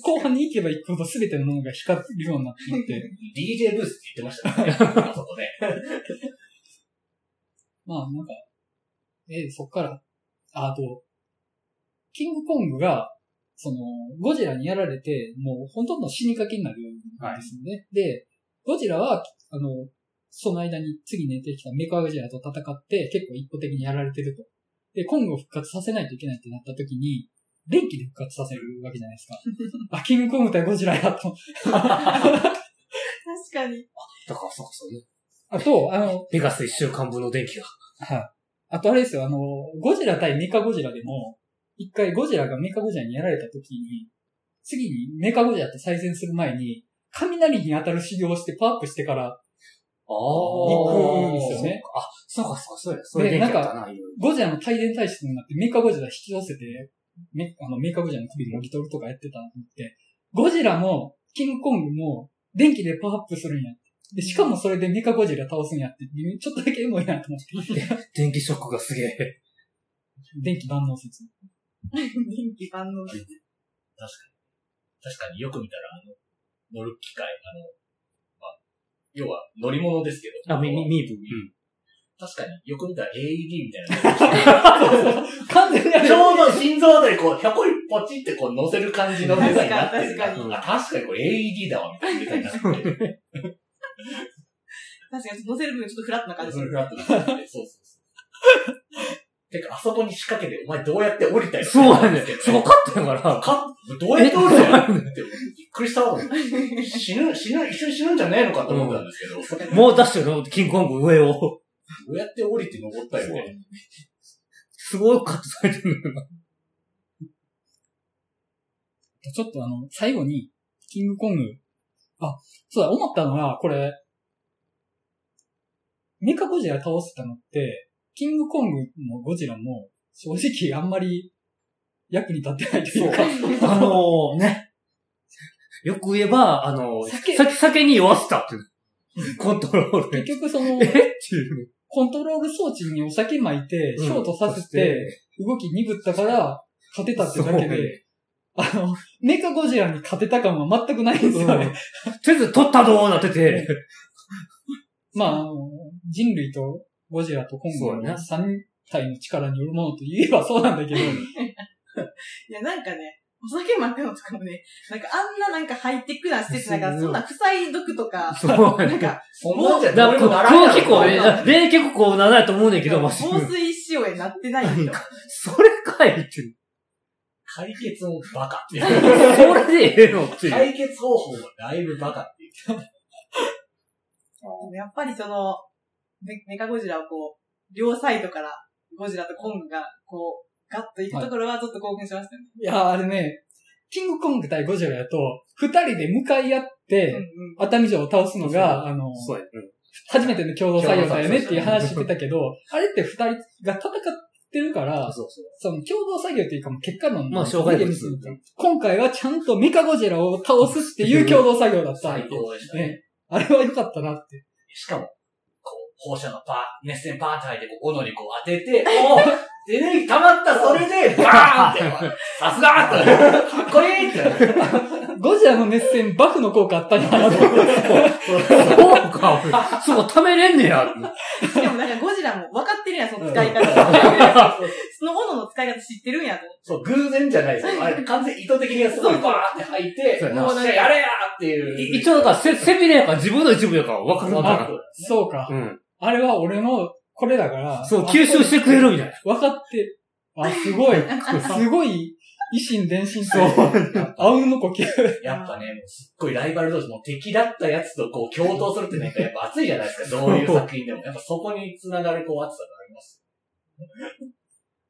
後半に行けば行くほど全てのものが光るようになっていって、DJ ブースって言ってましたね。あそこね。まあなんか、えそっから、ああと、キングコングが、その、ゴジラにやられて、もうほとんど死にかけになるんですよね。で、ゴジラは、あの、その間に次に出てきたメカゴジラと戦って結構一方的にやられてると。で、コングを復活させないといけないってなった時に、電気で復活させるわけじゃないですか。あ、キングコング対ゴジラやと。確かに。だからそうそうね。あと、あの、メガス一週間分の電気が。はい。あとあれですよ、あの、ゴジラ対メカゴジラでも、一回ゴジラがメカゴジラにやられた時に、次にメカゴジラと再戦する前に、雷に当たる修行をしてパワーアップしてから、あ行くんですよね。あ、そうかそうか、そうや。それ電気やったな、いろいろゴジラの帯電体質になってメカゴジラ引き寄せて、メあのメカゴジラの首もぎ取るとかやってたのって、ゴジラも、キングコングも、電気でパワーアップするんやって。で、しかもそれでメカゴジラ倒すんやって、ちょっとだけエモいなと思って。電気ショックがすげえ。電気万能説。電気万能です。確かによく見たら、あの、乗る機械、あの、まあ、要は乗り物ですけど。あ、ミミミーブ。確かによく見たら AED みたいな。完全にちょうど心臓あたりこう、ひょこいポチってこう乗せる感じのデザインになってる。確かに確あ、確かにこれ AED だわ、みたいなデザインになってて。確かに、乗せる分ちょっとフラットな感じすフラットな感じで、そうそうそう。てか、あそこに仕掛けて、お前どうやって降りたよ。そうやね。すごかったよから。か、どうやって降りたよって、びっくりしたわ。死ぬ、死ぬ、一緒に死ぬんじゃねえのかと思ったんですけど、もう出してるの、キングコング上を。どうやって降りて登ったよね。すごいカットされてるのよちょっとあの、最後に、キングコング、あ、そうだ、思ったのは、これ、メカゴジラ倒せたのって、キングコングもゴジラも、正直あんまり役に立ってないというか、あのね。よく言えば、あの、酒酒、酒に酔わせたっていう。コントロール。結局そのえ、っていう。コントロール装置にお酒撒いて、ショートさせて、動き鈍ったから、勝てたってだけで、あの、メカゴジラに勝てた感は全くないんですよね。とりあえず取ったどうなってて。まあ、あの、人類とゴジラとコングのそうやね3体の力によるものと言えばそうなんだけど、いや、なんかね、お酒巻くのとかもね、なんかあんななんかハイテクな施設なんか、そんな塞い毒とか。なんか、そんなんじゃならんやろ空気口ね、冷却口ならないと思うねんけど、防水仕様になってないよ。それかいって。解決もバカっていう。それでええのっていう。解決方法もだいぶバカっていう。でもやっぱりその、メメカゴジラをこう、両サイドからゴジラとコングがこう、ガッと行くところはちょっと興奮しましたね。いや、あれね、キングコング対ゴジラやと、二人で向かい合って、うんうん熱海城を倒すのが、あの、そうや。うん初めての共同作業だよねっていう話してたけど、あれって二人が戦ってるから、そうそう。その共同作業っていうかもう結果論まあ障害物今回はちゃんとメカゴジラを倒すっていう共同作業だった。最高でしたね。ね。あれは良かったなって。しかも、放射のパー、熱線パーって入って、こう、斧にこう当てて、おエネルギー溜まった、それで、バーンって、さすがーって、かっこいいって。ゴジラの熱戦、バフの効果あったんやなと思って。そうか。そう、貯めれんねや。でもなんか。ゴジラも分か。ってるやん、その使い方。その斧の使い方知ってるんやと。そう、偶然じゃないですよ。あれ、完全意図的にすごいバーって吐いて、そうやなもうなんか。やれやーっていう。一応だか。ら、せ、背びれやか。ら自分の一部やか。ら分か。るか。わか。る。そうか。ら。うん。あれは俺の、これだから。そう、吸収してくれるみたいな。分かって、あ、すごい、すごい、維心伝心と、あうんの呼吸。やっぱね、もうすっごいライバル同士、もう敵だったやつとこう共闘するってなんかやっぱ熱いじゃないですか、どういう作品でも。やっぱそこに繋がるこう熱さがあります。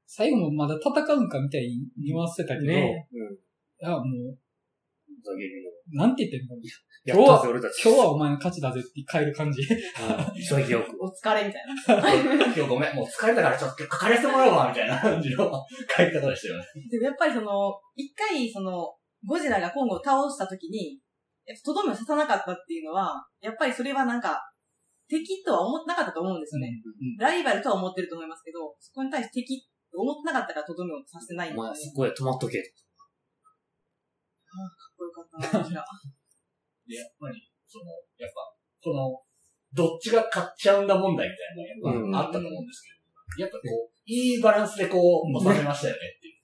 最後もまだ戦うんかみたいに言わせたけど、ね。いや、もう、ざげるよ。なんて言ってんの？やったぜ、俺たち。今日はお前の勝ちだぜって変える感じ。うん潔く。お疲れみたいな。今日ごめん、もう疲れたからちょっと書かれてもらうわ、みたいな感じの書き方でしたよね。でもやっぱりその、一回その、ゴジラがコングを倒した時に、やっぱとどめを刺さなかったっていうのは、やっぱりそれはなんか、敵とは思ってなかったと思うんですよね。ライバルとは思ってると思いますけど、そこに対して敵と思ってなかったからとどめを刺してないんお前、ですね。そこへ止まっとけ。こよかったな。で、やっぱり、その、やっぱ、この、どっちが買っちゃうんだ問題みたいなのがやっぱあったと思うんですけど、やっぱこう、いいバランスでこう、収めましたよねっていう。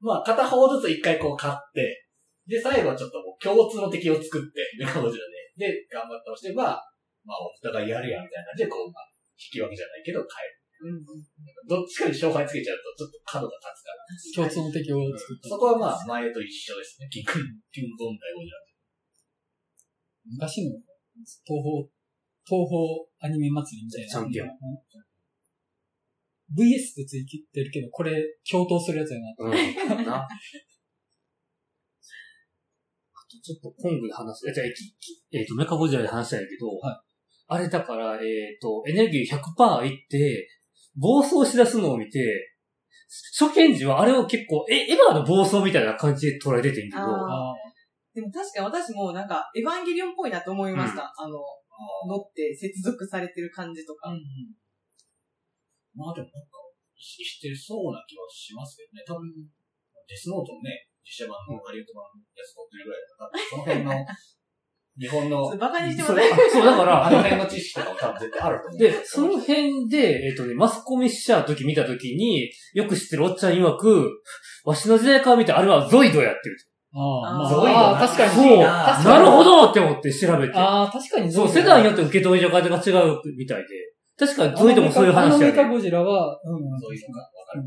まあ、片方ずつ一回こう買って、で、最後ちょっともう共通の敵を作って、メカゴジラで、で、頑張って押してば、まあ、お互いやるやんみたいな感じで、こう、まあ、引き分けじゃないけど、変える。うんうん。どっちかに勝敗つけちゃうと、ちょっと角が立つから。共通の敵を作った。そこはまあ、前と一緒ですね。キング、キングボンダイゴジラ。昔の東宝、東宝アニメ祭りみたいな。チャンピオン。VS ってついてるけど、これ、共闘するやつやな。うん。な。あとちょっとコングで話す。え、じゃあ、えっ、と、メカゴジラで話したんやけど、はいあれだから、えっ、と、エネルギー100%いって、暴走しだすのを見て、初見時はあれを結構、え、エヴァの暴走みたいな感じで捉えててんけど。でも確かに私もなんか、エヴァンゲリオンっぽいなと思いました。あの、乗って接続されてる感じとか。まあでもなんか、意識してそうな気はしますけどね。多分、デスノートのね、実写版のハリウッド版のやつ撮ってるぐらいだから、その辺の、日本の、バカにしてもそうね。そう、だから、あの辺の知識とかも多分絶対あると思う。で、その辺で、えっ、とね、マスコミした時見た時に、よく知ってるおっちゃん曰く、わしの時代から見て、あれはゾイドやってる。ああ、まゾイドあ、ああ確かに。そう。なるほどって思って調べて。ああ、確かにそう、ゾイド世代によって受け止め方が違うみたいで。確かにゾイドもそういう話やね。あのメカゴジラは、うん。そういうのがわかる。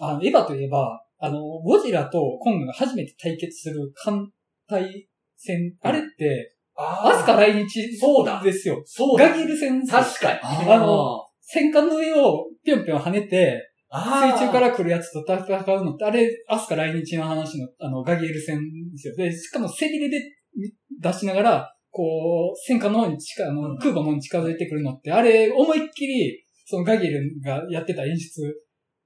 あの、エヴァといえば、あの、ゴジラとコングが初めて対決する艦隊戦、あれって、あアスカ来日そうだですよ。そうだガギル戦、確かに。あの、戦艦の上をぴょんぴょん跳ねて、水中から来るやつと戦うのって、あれ、アスカ来日の話の、あの、ガギエル戦ですよ。で、しかも背びれで出しながら、こう、戦艦の方に近、あの、空母の方に近づいてくるのって、あれ、思いっきり、そのガギエルがやってた演出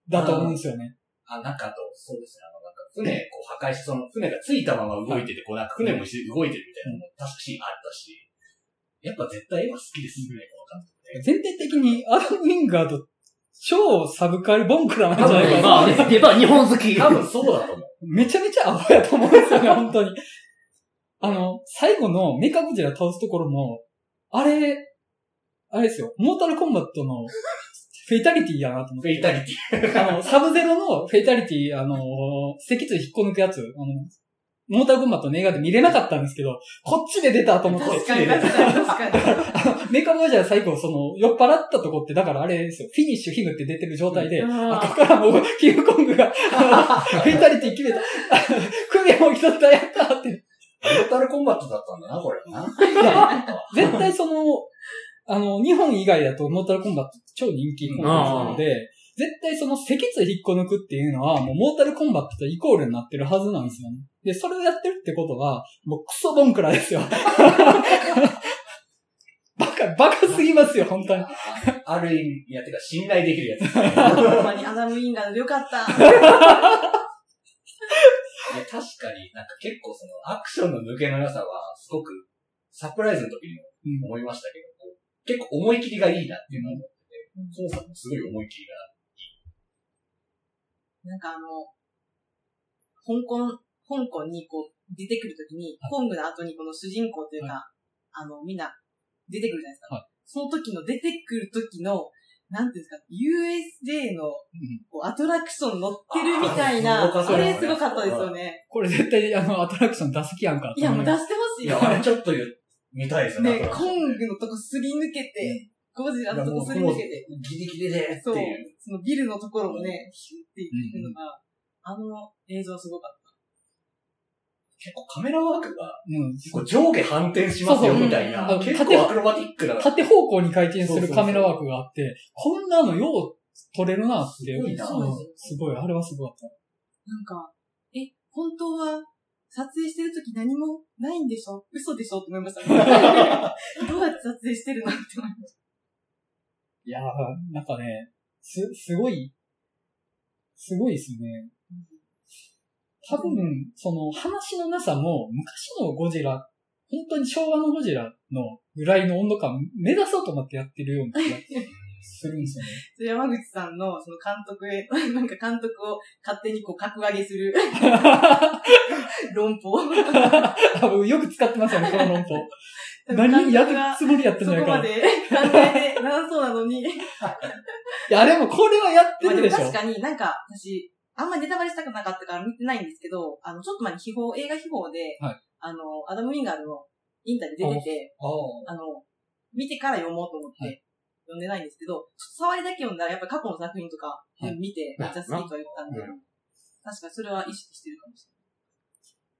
だと思うんですよね。あ、なんかあと、そうですね。船、こう破壊して、その船がついたまま動いてて、こうなんか船も一緒に動いてるみたいなのも確かシーンあったし、やっぱ絶対絵は好きですよね、この監督ね。全体的にアダム・ウィンガード、超サブカルボンクラなんじゃないかな。まあね、で、まあ日本好き。多分そうだと思う。めちゃめちゃアホやと思うんですよね、本当に。あの、最後のメカゴジラ倒すところも、あれ、あれですよ、モータルコンバットの Fatality やなと思って。 Fatality。あの、サブゼロの Fatality、あの、脊椎引っこ抜くやつ、あの、モータルコンバットの映画で見れなかったんですけど、こっちで出たと思って。確かに、確かに、確かに。あのメカゴジラ最後、その、酔っ払ったとこって、だからあれですよ、 Finish Him って出てる状態で、あ、ここからもう、キングコングが、 Fatality 決めた。首も一つだやったって。モータルコンバットだったんだな、これ絶対その、あの、日本以外だとモータルコンバット超人気コンテンツなので、絶対その脊椎引っこ抜くっていうのは、もうモータルコンバットとイコールになってるはずなんですよね。で、それをやってるってことは、もうクソボンクラですよ。バカ、バカすぎますよ、本当に。ある意味、いや、てか信頼できるやつ。いほんまにアダム・ウィンガードでよかった。や、確かになんか結構そのアクションの抜けの良さは、すごくサプライズの時にも思いましたけど、結構思い切りがいいなっていうのを思ってて、今作もすごい思い切りがなんかあの、香港、香港にこう出てくるときに、コングの後にこの主人公というか、あの、みんな出てくるじゃないですか。はその時の出てくる時の、なんていうんですか、USJ のこうアトラクション乗ってるみたいな、あーすごかったあれすごかったですよね。これ絶対あの、アトラクション出す気やんか。いや、もう出してほしいいや、いよ。あれちょっと言う見たいですよね、ね。コングのとこすり抜けて、ゴジラのとこすり抜けて、ギリギリでってそういう。、そのビルのところをね、ヒュッて行くのが、あの映像すごかっ結構カメラワークがうん。結構上下反転しますよみたいな結構アクロバティックな。縦方向に回転するカメラワークがあって、こんなのよう撮れるなって。すごいなうんすごい、あれはすごかった。た。なんか、え、本当は、撮影してる時何もないんでしょ？嘘でしょ？って思いました。ね。どうやって撮影してるの？って思いましいやー、なんかね、す、すごい、すごいですね。多分、その話のなさも、昔のゴジラ、本当に昭和のゴジラのぐらいの温度感目指そうと思ってやってるような気が するんですよね。山口さんのその監督へ、なんか監督を勝手にこう格上げする 論法。あ僕よく使ってますよね、この論法。何やるつもりやってんそじゃないかな。こまで考えてなさそうなのに。いや、でもこれはやってまあるでしょ。確かになんか私、あんまりネタバレしたくなかったから見てないんですけど、あの、ちょっと前に秘宝、映画秘宝で、はいあの、アダム・ウィンガーのインタビュー出てて、あの、見てから読もうと思って、はい読んでないんですけど、触りだけ読んだら、やっぱり過去の作品とかはい。見て、めっちゃ好きとは言ったんで、うん。確かにそれは意識してるかもし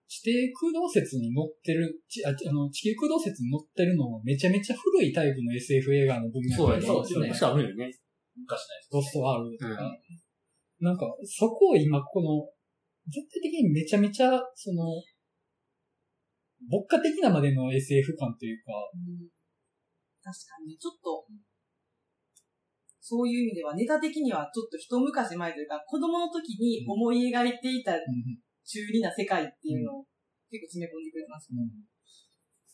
地底空洞説に載ってる、ちああの地球空洞説に載ってるのもめちゃめちゃ古いタイプの SF 映画の分野そうやね。そうですね。確かにあるよね。昔のやつ。ロストワールドとか。なんか、そこを今、この、絶対的にめちゃめちゃ、その、牧歌的なまでの SF 感というか、れない。確かに。ね、ちょっと、そういう意味では、ネタ的にはちょっと一昔前というか、子供の時に思い描いていたうん中二な世界っていうのを結構詰め込んでくれてます。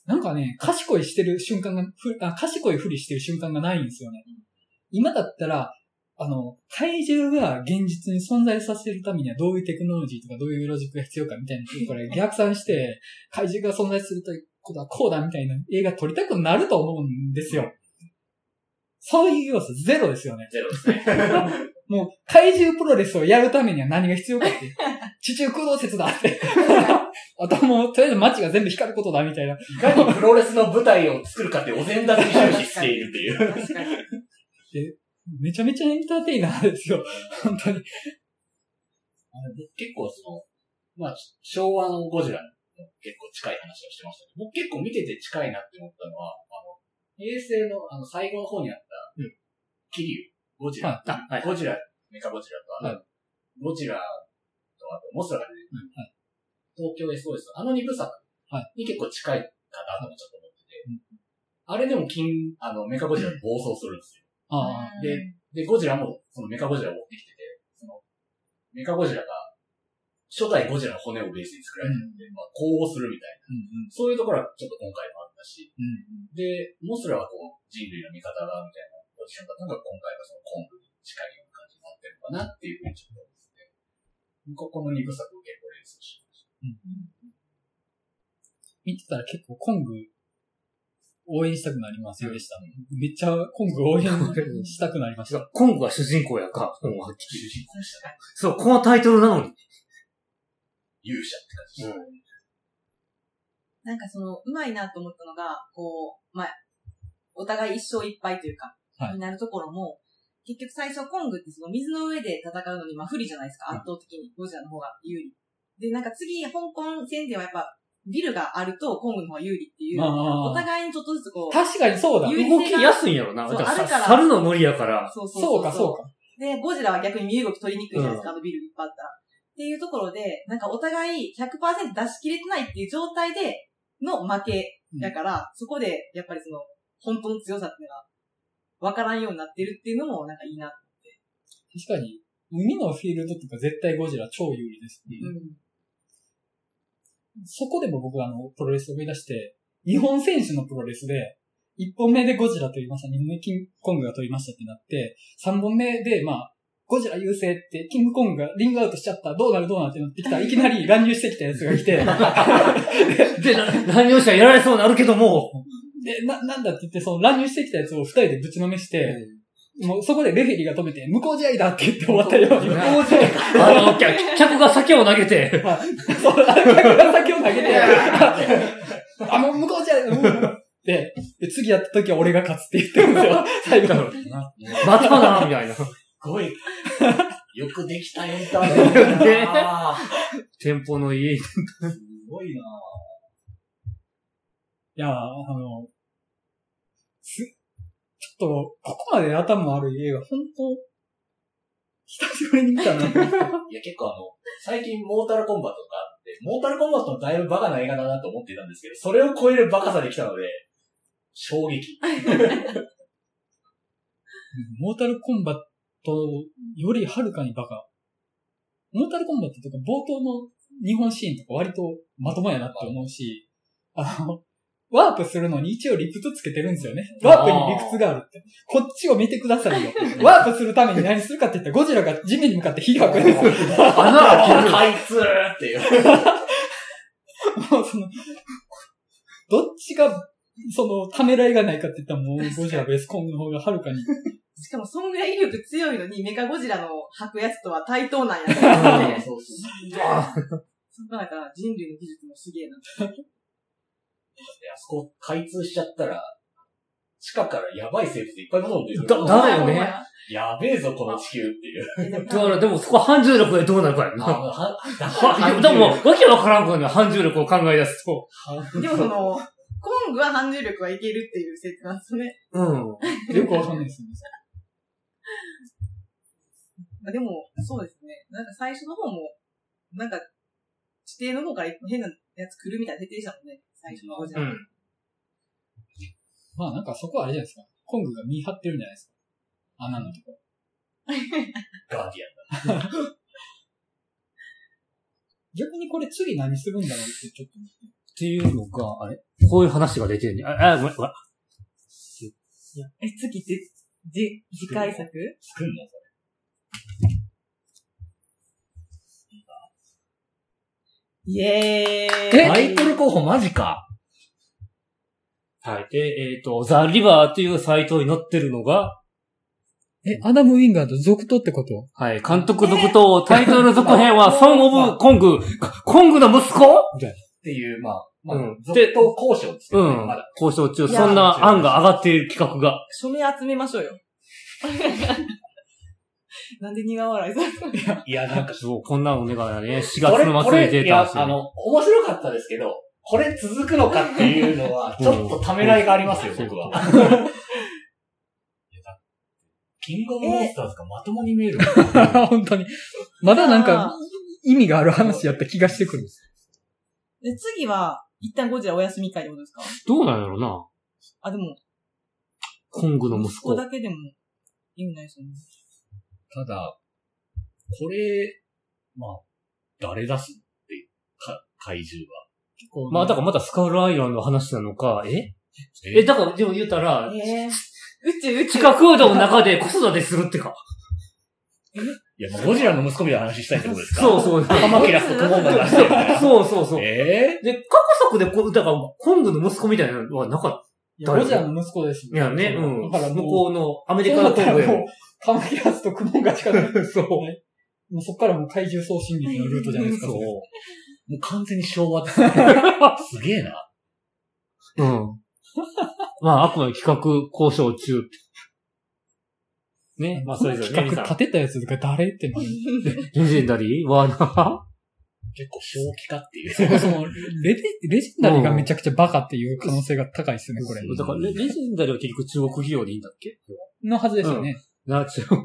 なんかね、賢いしてる瞬間が、ふあ賢いふりしてる瞬間がないんですよね。今だったら、あの、怪獣が現実に存在させるためにはどういうテクノロジーとかどういうロジックが必要かみたいなところから 逆算して、怪獣が存在するということはこうだみたいな映画撮りたくなると思うんですよ。そういう要素ゼロですよね。ゼロですね。もう、怪獣プロレスをやるためには何が必要かって。地中空洞説だって。あともう、とりあえず街が全部光ることだみたいな。いかにプロレスの舞台を作るかってお膳立てに終始しているという。確かに。めちゃめちゃエンターテイナーですよ。本当に。結構その、まあ、昭和のゴジラの結構近い話をしてましたけど、僕結構見てて近いなって思ったのは、平成のあの最後の方にあった、うん。キリュウ、ゴジラ、あ、はい。ゴジラ、メカゴジラと、あはと、ゴジラと、あと、モスラが出てくる、東京 SOS のあの二部作に結構近いかなともちょっと思ってて、あれでも金、あの、メカゴジラ暴走するんですよ。ああ。で、で、ゴジラも、そのメカゴジラを持ってきてて、その、メカゴジラが、初代ゴジラの骨をベースに作られてるん。で、まあ、呼応するみたいな。うんそういうところはちょっと今回もあったし、うん。で、モスラはこう、人類の味方だみたいなポジションだったのが、今回はそのコングに近いような感じになってるのかなっていうふうにちょっと思ってて、ここの二部作を結構連想しました。見てたら結構コング応援したくなりますよでした？めっちゃコング応援したくなりました。コングが主人公やか、本はっきり。主人公でしたね。そう、このタイトルなのに。勇者って感じでした。なんかその、うまいなと思ったのが、こう、まあ、お互い一勝一敗というか、はいになるところも、結局最初コングってその水の上で戦うのにまあ不利じゃないですか、うん圧倒的に。ゴジラの方が有利。で、なんか次、香港戦ではやっぱ、ビルがあるとコングの方が有利っていう、まあお互いにちょっとずつこう、確かにそうだ。動きやすいんやろな。そうあるから猿の無理やから。そうそうそうか、そうか。で、ゴジラは逆に身動き取りにくいじゃないですか、あのビルいっぱいあったら。っていうところで、なんかお互い100%出し切れてないっていう状態での負けだから、そこでやっぱりその、本当の強さっていうのが分からんようになってるっていうのもなんかいいな。確かに、海のフィールドとか絶対ゴジラ超有利です、うん。そこでも僕はあの、プロレスを思い出して、日本選手のプロレスで、1本目でゴジラ取りました、2本目キングコングが取りましたってなって、3本目で、まあ、ゴジラ優勢って、キングコングがリングアウトしちゃった、どうなるどうなるってなってきたらいきなり乱入してきたやつがいて、で、な何をしたらやられそうになるけども。で、な、なんだって言って、その乱入してきたやつを二人でぶちのめして、もうそこでレフェリーが止めて、無効試合だって言って終わったように。あの、客客が酒を投げて、そう、あ客が先を投げて、あ、もう向こうじゃ、うんで、で、次やった時は俺が勝つって言ってるんですよ。最後の。またな、みたいな。すごい。よくできたエンタ ーテインメントだなテンポのいい。すごいないや、あの、す、ちょっと、ここまで頭悪い映画、本当久しぶりに見たな。いや、結構あの、最近モータルコンバットとかあって、モータルコンバットもだいぶバカな映画だなと思っていたんですけど、それを超えるバカさで来たので、衝撃。モータルコンバットよりはるかにバカ。モータルコンバットとか冒頭の日本シーンとか割とまともやなって思うし、あの、ワープするのに一応理屈つけてるんですよね。ワープに理屈があるって。こっちを見てくださいよ。ワープするために何するかって言ったら、ゴジラが地面に向かって火吐くんですよ。穴開ける。あいつっていう。もうその、どっちが、その、ためらいがないかって言ったらもう、ゴジラベースコングの方がはるかに。しかも、そんぐらい威力強いのに、メカゴジラの吐くやつとは対等なんやね。そう そう。そこだから人類の技術もすげえな。あそこ開通しちゃったら、地下からやばい生物いっぱい物出てくだる。だよね。やべえぞ、この地球っていう。だから、でもそこ反重力でどうなるかやあ、な。でも、わけわからんからね、反重力を考え出すと。でもその、コングは反重力はいけるっていう説なんですね。うん。よくわかんないですよね。まあでも、そうですね。なんか最初の方も、なんか、地底の方から変なやつ来るみたいな設定でしたもんね。最初のゴジラ。うん。まあなんかそこはあれじゃないですか。コングが見張ってるんじゃないですか。穴のとこ。ガーディアンだ。逆にこれ次何するんだろうってちょっと思って。っていうのが、あれ？こういう話が出てるんで。あ、あ、ごめん、ごめん。え、次って、じ、次回作？作んの？イエーイ。タイトル候補マジか。はい。で、えっ、と、ザ・リバーっていうサイトに載ってるのが、え、アダム・ウィンガード続投ってこと？はい。監督続投、タイトル続編は、ソン・オブ・コング、コングの息子っていう、まあ、まあ、うん続投交渉ですけね、んまだ。。交渉中。そんな案が上がっている企画が。署名集めましょうよ。なんで苦笑いするいや、なんか、そう、こんなお願いだね。4そ月れ、の末に出たんですよ。あの、面白かったですけど、これ続くのかっていうのは、ちょっとためらいがありますよ、うん僕は。いやだってキングオブモンスターズがまともに見える。本当に。まだなんあか、意味がある話やった気がしてくる。で、次は、一旦ゴジラお休み会ってことですか？どうなんやろな。あ、でも、コングの息息子子。だけでも意味ないですよね。ただ、これ、まあ、誰出すっていう、か、怪獣は。結構まあ、だからまたスカウルアイランドの話なのか、え？え？え、だから、でも言うたら、ええ宇宙、宇宙。地下空洞の中で子育てするってか。いや、もうゴジラの息子みたいな話したいってことですか？そうそう。カマキラスとクモンが出してるみたいな。そうそうそう。えで、過去作でこう、だから、コングの息子みたいなのはなかっいや、ゴジラの息子ですた。いやね、うん。だから向こうのアメリそカのコングやうだったらもう、カマキラスとクモンが近くに。そう。もうそっからもう怪獣送信劇のルートじゃないですか。そうもう完全に昭和ですね。すげえな。うん。まあ、あくまで企画交渉中。ね、まあ、それぞれね、企画立てたやつが誰ってなる。レジェンダリー？ワーナー結構正気かっていう。そもそも、レジレジェンダリーがめちゃくちゃバカっていう可能性が高いですよね、これ。だからレ、レジェンダリーは結局中国企業でいいんだっけ？のはずですよね。な、中国。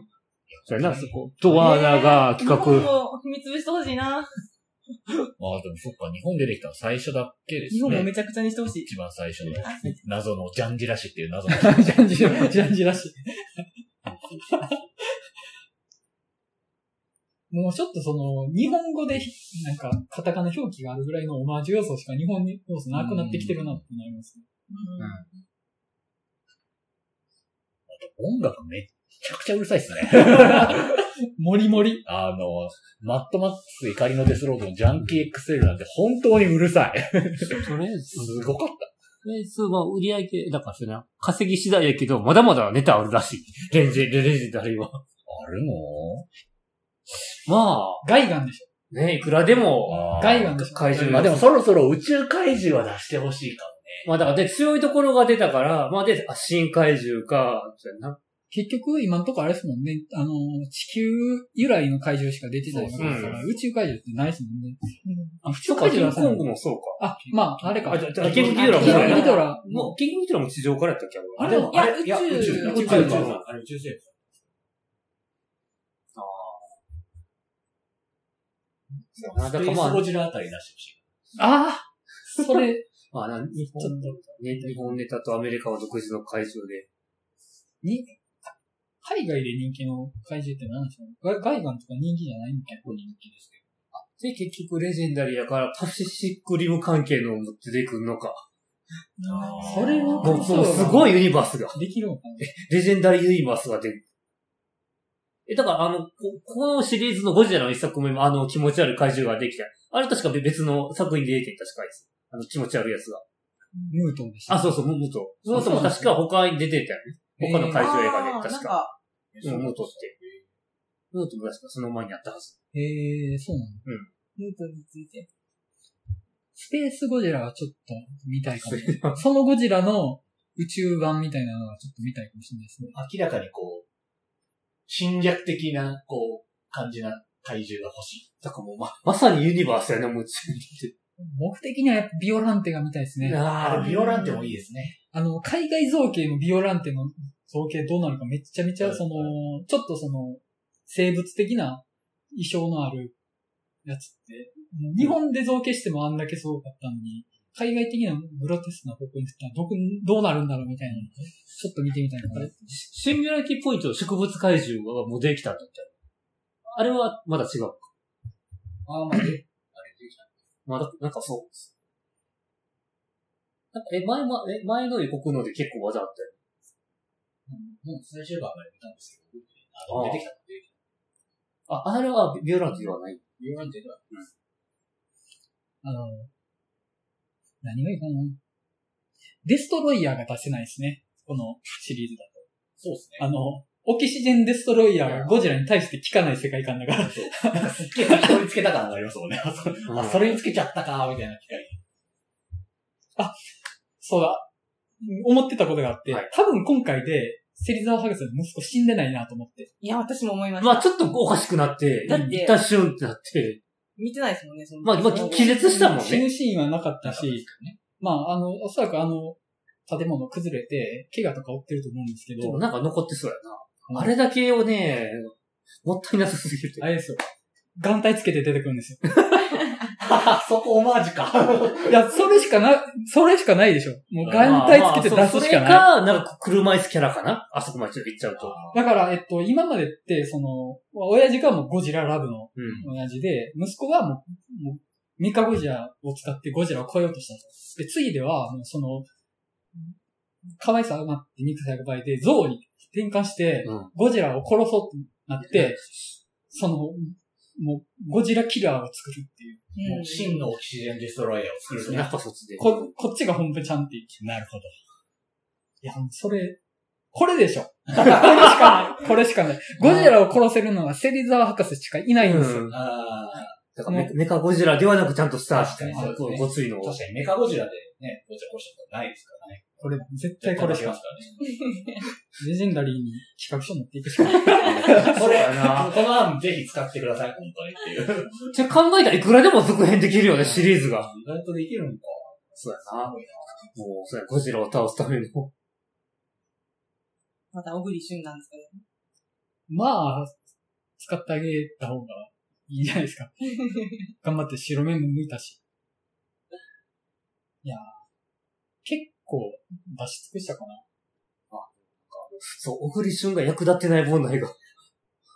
それな、そこ。とワーナーが企日本画。も踏み潰してほしいな。まあでもそっか、日本出てきたの最初だけですね。日本もめちゃくちゃにしてほしい。一番最初のあ謎のジャンジラシっていう謎の。ジャンジラ、ジャンジラしい。もうちょっとその、日本語で、なんか、カタカナ表記があるぐらいのオマージュ要素しか日本要素なくなってきてるなってなりますね。音楽めっちゃくちゃうるさいっすね。もりもり。あの、マットマックス怒りのデスロードのジャンキー XL なんて本当にうるさい。とりあえず、すごかった。とりあえずは売り上げ、だからそれな、稼ぎ次第やけど、まだまだネタあるらしい。レジェン、レジェンダリーは。あるのまガイガンでしょ。あ、ね、いくらでも、あーガイガンでしょ。怪獣まあでもそろそろ宇宙怪獣は出してほしいかまあだからで、強いところが出たから、まあで、あ新怪獣か、な。結局、今のところあれですもんね。あの、地球由来の怪獣しか出てないわけですから、宇宙怪獣ってないですもんね。あ、普通怪獣はグもそうか。あ、まあ、あれか。あ、じゃあ、キングギドラもキンそうやなグギドラ。キングギドラも地上からやったっけ？あれも、あれ、いや宇宙宇宙、宇宇宙、宙宇宙、あれ宇宙生物。あだからまあスペースゴ、ジラあたり出してほしい。ああそれ、まあな、日本ネタ、ね、日本ネタとアメリカは独自の怪獣で。に、海外で人気の怪獣って何でしょうガガイガンとか人気じゃないの結構人気ですけで、結局レジェンダリーやからパシフィックリム関係のを持って出てくるのか。それを、もう、もうすごいユニバースが。できるのかな？レジェンダリーユニバースが出る。え、だからあの、ここのシリーズのゴジラの一作目もあの気持ち悪い怪獣ができた。あれ確か別の作品で出て確かです。あの気持ち悪いやつが。ムートンでした。あ、そうそう、ムムト。ムートも確か他に出てたよね。他の怪獣映画で、確か。あーなんか、うん、ムートって。ムートも確かその前にあったはず。へえそうなんだ。ヌートについて。スペースゴジラはちょっと見たいかも。そのゴジラの宇宙版みたいなのはちょっと見たいかもしれないですね。明らかにこう、侵略的な、こう、感じな怪獣が欲しい。だからもうま、まさにユニバースやな、もう中にって。僕的にはやっぱビオランテが見たいですね。あれ、あビオランテもいいですね。あの、海外造形のビオランテの造形どうなるかめっちゃめちゃ、その、ちょっとその、生物的な意象のあるやつって、日本で造形してもあんだけすごかったのに、海外的なグロテスクな方向に振ったらどこ、どうなるんだろうみたいなのちょっと見てみたいな。シンギュラリティポイントの植物怪獣がもうできたんだって。あれはまだ違う。ああ、まあ、で、あれできた。まだ、なんかそうです。なんかえ、前ま、え、前の予告ので結構技あったよ。もう最終話まで見たんですけど、あああ出てきた、出てきた。あ、あれはビオランテではない。ビオランテでは、あの、何がいいかな。デストロイヤーが出せないですね。このシリーズだと。そうですね。あの、オキシジェンデストロイヤーがゴジラに対して効かない世界観だから。なんかすっげえ適当につけた感がありますもんね。あそあ、それにつけちゃったか、みたいな機会。そうだ。思ってたことがあって、はい多分今回で、芹沢博士の息子死んでないなと思って。いや、私も思いました。まあちょっとおかしくなって、だって一旦シュンってなって、見てないですもんね、その。まあまあその気絶したもんね。死ぬシーンはなかったし、まあ、あの、おそらくあの、建物崩れて、怪我とか負ってると思うんですけどでも、なんか残ってそうやな。あれだけをね、もったいなさすぎるあれですよ。眼帯つけて出てくるんですよ。そこオマージュか。いや、それしかな、それしかないでしょ。もう眼帯つけて出すしかそれない。か、なんか車椅子キャラかな？あそこまで行っちゃうと。だから、えっと、今までって、その、親父がもうゴジララブのうん。親父で、息子がもう、もうメカゴジラを使ってゴジラを超えようとしたと。で、次では、もうその、可愛さがなって肉体が倍で、象に転換して、うん。ゴジラを殺そうってなって、その、もう、ゴジラキラーを作るっていう。うん真のオキシジェンデストロイヤーを作るとやっぱそっちで。こ、こっちが本部ちゃんっていう。なるほど。いや、それ、これでしょ。これしかない。これしかない。ゴジラを殺せるのは芹沢博士しかいないんですよ。うんあだからメメカゴジラではなくちゃんとした、確かにそうですねごついの。確かにメカゴジラでね、ゴジラ殺したことないですからね。これ、絶対これしかますからね。レジェンダリーに企画書持っていくしかない。これ、やなこの案ぜひ使ってください、本当にっていう。じゃあ考えたらいくらでも続編できるよね、シリーズが。意外とできるのか。そうやな。もう、そうや、ゴジラを倒すための。また小栗旬なんですかね。まあ、使ってあげた方がいいんじゃないですか。頑張って白目も向いたし。いやー結構出し尽くしたかな。そう、小栗旬が役立ってない問題が。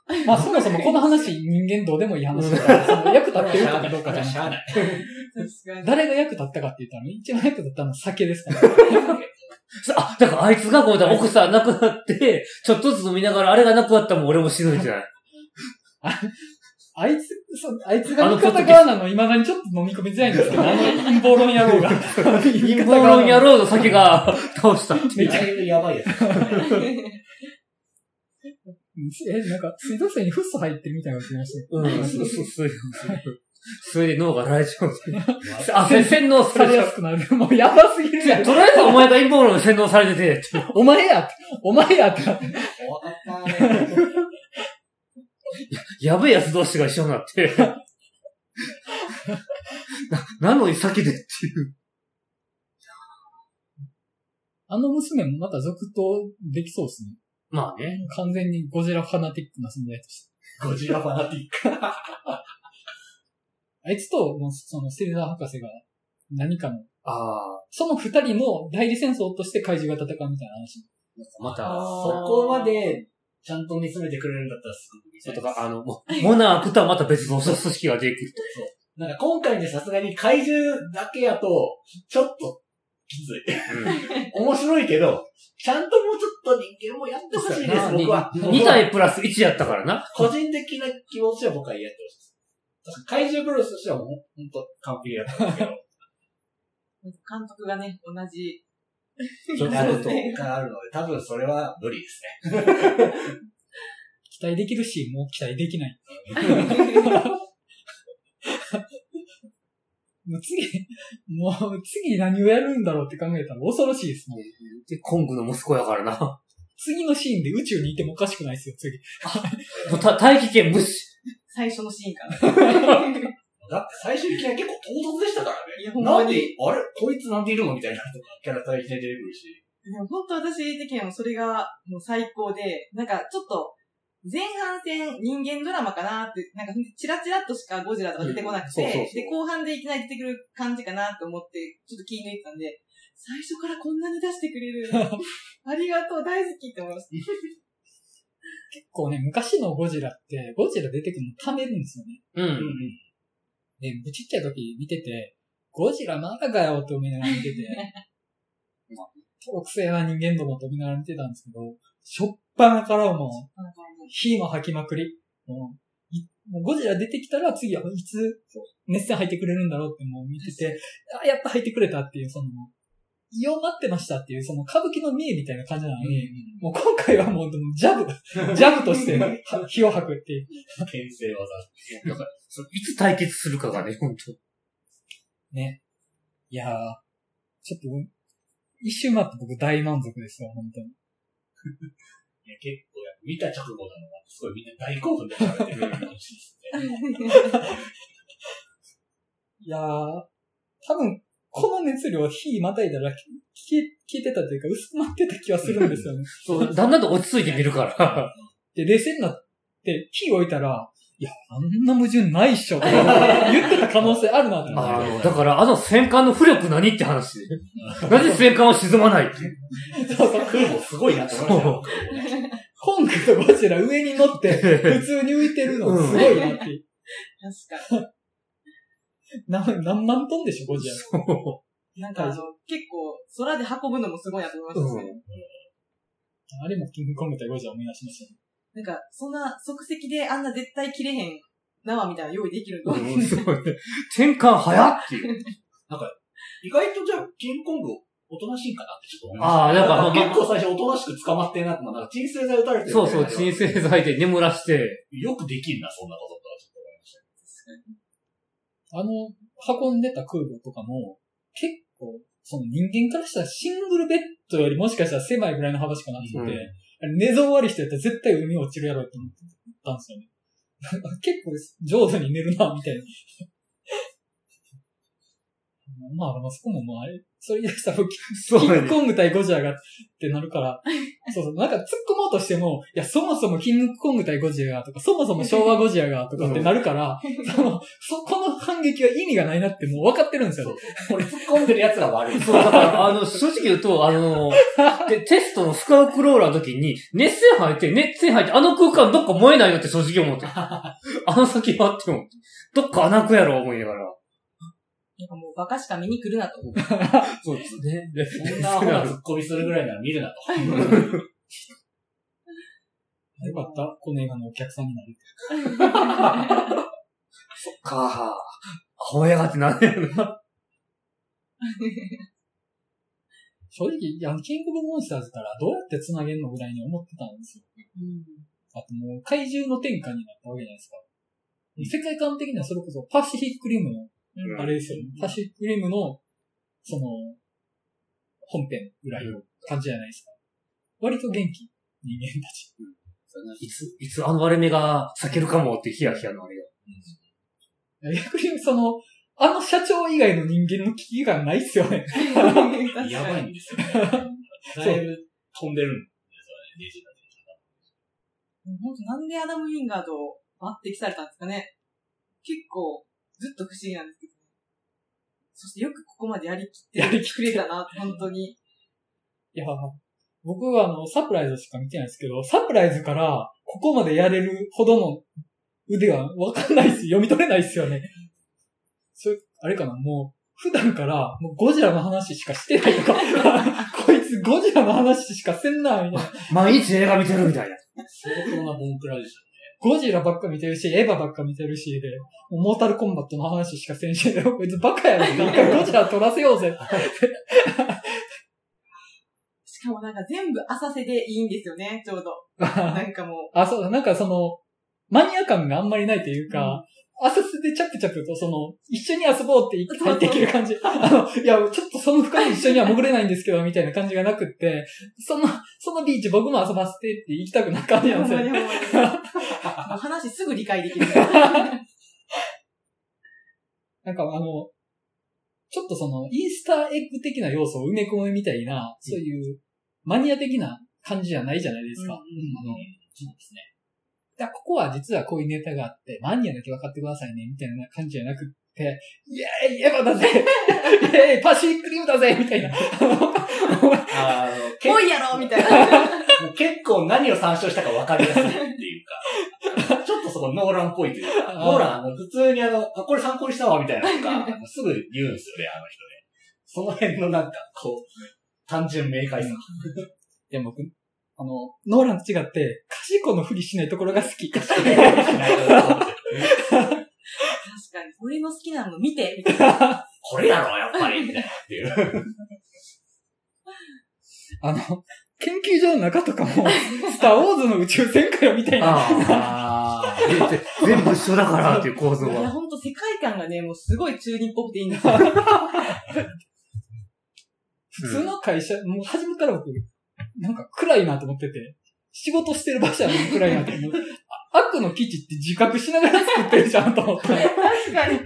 まあそもそもこの話人間どうでもいい話だから、その役立ってるかどうかじゃなくしゃあない。確かて、誰が役立ったかって言ったら、一番役立ったのは酒ですから、あ、だからあいつがこうだ、奥さん亡くなって、ちょっとずつ飲みながら、あれがなくなったらもう俺も死ぬんじゃない あいつ、そうあいつが味方側なの？未だにちょっと飲み込みづらいんですけど、あの陰謀論野郎が。陰陰謀論野郎の先が 倒したっていう。だいぶやばいやつ。え、なんか、水道水にフッ素入ってるみたいなのがましたうん、そうそうそう。それで脳が来ちゃう。あ、せ洗脳さされ。やすくなる。もうやばすぎるやん。とりあえずお前が陰謀論に洗脳されてて、お前やって、お前やってなって。怖かったね。やべえ奴同士が一緒になって。な、なのに先でっていう。あの娘もまた続投できそうですね。まあね。完全にゴジラファナティックな存在として。ゴジラファナティック。あいつと、もうそのセルダー博士が何かの、ああ、その二人の代理戦争として怪獣が戦うみたいな話。また、そこまで、ちゃんと見つめてくれるんだったらすごく見たいそうとか、あの、もモナークとはまた別の組織ができるなんか今回ね、さすがに怪獣だけやと、ちょっときつい。面白いけど、ちゃんともうちょっと人間もやってほしいです、僕は。2体プラス1やったからな。個人的な気持ちは僕はやってほしいです。怪獣ブロスとしてはもう本当完璧だったんですけど。監督がね、同じ。ちょっとあるとがあるので、多分それは無理ですね。期待できるし、もう期待できない。もう次、もう次何をやるんだろうって考えたら恐ろしいですもん。で、コングの息子やからな。も次のシーンで宇宙にいてもおかしくないですよ、次。うた大気圏無視。最初のシーンから。だって最初いきなり結構唐突でしたからいや、ね。ほんまに。なんで、あれ？こいつなんでいるの？みたいなとか、キャラクターいきなり出てくるし。でも本当私的にはもうそれがもう最高で、なんかちょっと、前半戦人間ドラマかなって、なんかチラチラっとしかゴジラとか出てこなくて、うんそうそうそうで、後半でいきなり出てくる感じかなと思って、ちょっと気抜いてたんで、最初からこんなに出してくれる。ありがとう、大好きって思いました。結構ね、昔のゴジラって、ゴジラ出てくるの溜めるんですよね。うん。で、ちっちゃい時見てて、ゴジラまだかよって思いながら見てて、まあ、登録性な人間どもと見ながら見てたんですけど、しょっぱなからもう、火も吐きまくり。もういもうゴジラ出てきたら次はいつ熱線入ってくれるんだろうってもう見てて、あ、やっと入ってくれたっていう、その、異を待ってましたっていう、その歌舞伎の見えみたいな感じなのに、もう今回はもうジャブ、ジャブとしては 火を吐くっていう。牽制技。だから、いつ対決するかがね、本当ね。いやー、ちょっと、一周回って僕大満足ですよ、本当に。いや結構や見た直後なのが、すごいみんな大興奮で喋ってるらしいですね。いやー、多分、この熱量、火またいだら、消え、消えてたというか、薄まってた気はするんですよね。そう、だんだんと落ち着いて見るから。で、冷静になって、火置いたら、いや、あんな矛盾ないっしょ、と か言ってた可能性あるなと思あの、って。だからあの戦艦の浮力何って話で。なぜ戦艦は沈まないって。そうそう。空母すごいなって思いましたよ。コングとゴジラ上に乗って、普通に浮いてるのすごいなって。確かな 何万トンでしょ、ゴジラ。に。なんかあの、結構、空で運ぶのもすごいなと思いましたしね。あれもキングコング対ゴジラ思い出しましたね。なんか、そんな即席であんな絶対切れへん縄みたいなの用意できるの、うん すごいね戦艦早っっていう。意外とじゃあ、キングコング、おとなしいんかなってちょっと思いました。ああなんか結構最初おとなしく捕まってんなって、なんか鎮静剤打たれて るそうそう、鎮鎮静剤で眠らして。よくできんな、そんなこととはちょっと思いました。あの、運んでた空母とかも、結構、その人間からしたらシングルベッドよりもしかしたら狭いぐらいの幅しかなくて、うん寝相悪い人やったら絶対海落ちるやろって思ったんですよね。結構上手に寝るな、みたいな。まあ、まあ、そこもまあ、それ言い出したら、そキングコング対ゴジラがってなるから、そうそう、なんか突っ込もうとしても、いや、そもそもキングコング対ゴジラがとか、そもそも昭和ゴジラがとかってなるから、その、そこの反撃は意味がないなってもう分かってるんですよ。これ突っ込んでる奴が悪い。そう、だから、あの、正直言うと、あの、で、テストのスカウクローラーの時に、熱線入って、熱線入って、あの空間どっか燃えないよって正直思って。あの先はって思って。どっか穴くやろ思いながら。なんかもうバカしか見に来るなと。そうですね。そんなアホな突っ込みするぐらいなら見るなと。よかった、この映画のお客さんになる。かアホやがってなんやろな。正直、いや、キングオブモンスターズからどうやって繋げんのぐらいに思ってたんですよ。あともう怪獣の天下になったわけじゃないですか。世界観的にはそれこそパシフィックリムの、あれですよね。パシフィックリムの、その、本編ぐらいの感じじゃないですか。割と元気、人間たち。いつ、いつあの割れ目が避けるかもってヒヤヒヤのあれが。逆にその、あの社長以外の人間の危機感ないっすよね。やばいんですよね。だいぶ飛んでるん本当なんでアダム・ウィンガードを抜擢されたんですかね結構、ずっと不思議なんです。そしてよくここまでやりきってやりきくれたな、本当に。いや、僕はあの、サプライズしか見てないですけど、サプライズからここまでやれるほどの腕はわかんないっす。読み取れないっすよね。それ、あれかなもう、普段からもうゴジラの話しかしてないとか、こいつゴジラの話しかせんな、みたいな。毎日映画見てるみたいな。相当なボンクラでしゴジラばっか見てるし、エヴァばっか見てるし、で、モータルコンバットの話しかせんし、こいつバカやろって一回ゴジラ撮らせようぜ。しかもなんか全部浅瀬でいいんですよね、ちょうど。なんかもあ、そうだ、なんかその、マニア感があんまりないというか、浅瀬でチャプチャプと、その、一緒に遊ぼうって入ってきる感じ。あの、いや、ちょっとその深い一緒には潜れないんですけど、みたいな感じがなくって、その、そのビーチ僕も遊ばせてって言いたくなる感じう、なんですよ話すぐ理解できる。なんかあの、ちょっとその、イースターエッグ的な要素を埋め込むみたいな、そういう、マニア的な感じじゃないじゃないですか。うんあのそうですね。だからここは実はこういうネタがあって、マニアだけ分かってくださいね、みたいな感じじゃなくって、イェーイエヴァだぜイェーイパシフィックリムだぜみたいな。ょ。あの、けぽいやろみたいな。もう結構何を参照したか分かりやすいっていうか、ちょっとそこノーランっぽいというか、ノーラン、あの普通にあの、あ、これ参考にしたわ、みたいなのとか、すぐ言うんですよね、あの人ね。その辺のなんか、こう、単純明快さ。でも僕、あの、ノーランと違って、賢のふりしないところが好き。確かに。俺の好きなの見て、みたいな。これやろ、やっぱり、みたいなっていう。あの、研究所の中とかも、スターウォーズの宇宙戦かよ、みたいな。ああ。全部一緒だからっていう構造いや、は。ほんと世界観がね、もうすごい中二っぽくていいんですよ。普通の会社、もう初めから僕、なんか暗いなと思ってて、仕事してる場所は暗いなと思って、あ悪の基地って自覚しながら作ってるじゃんと思って。確かに。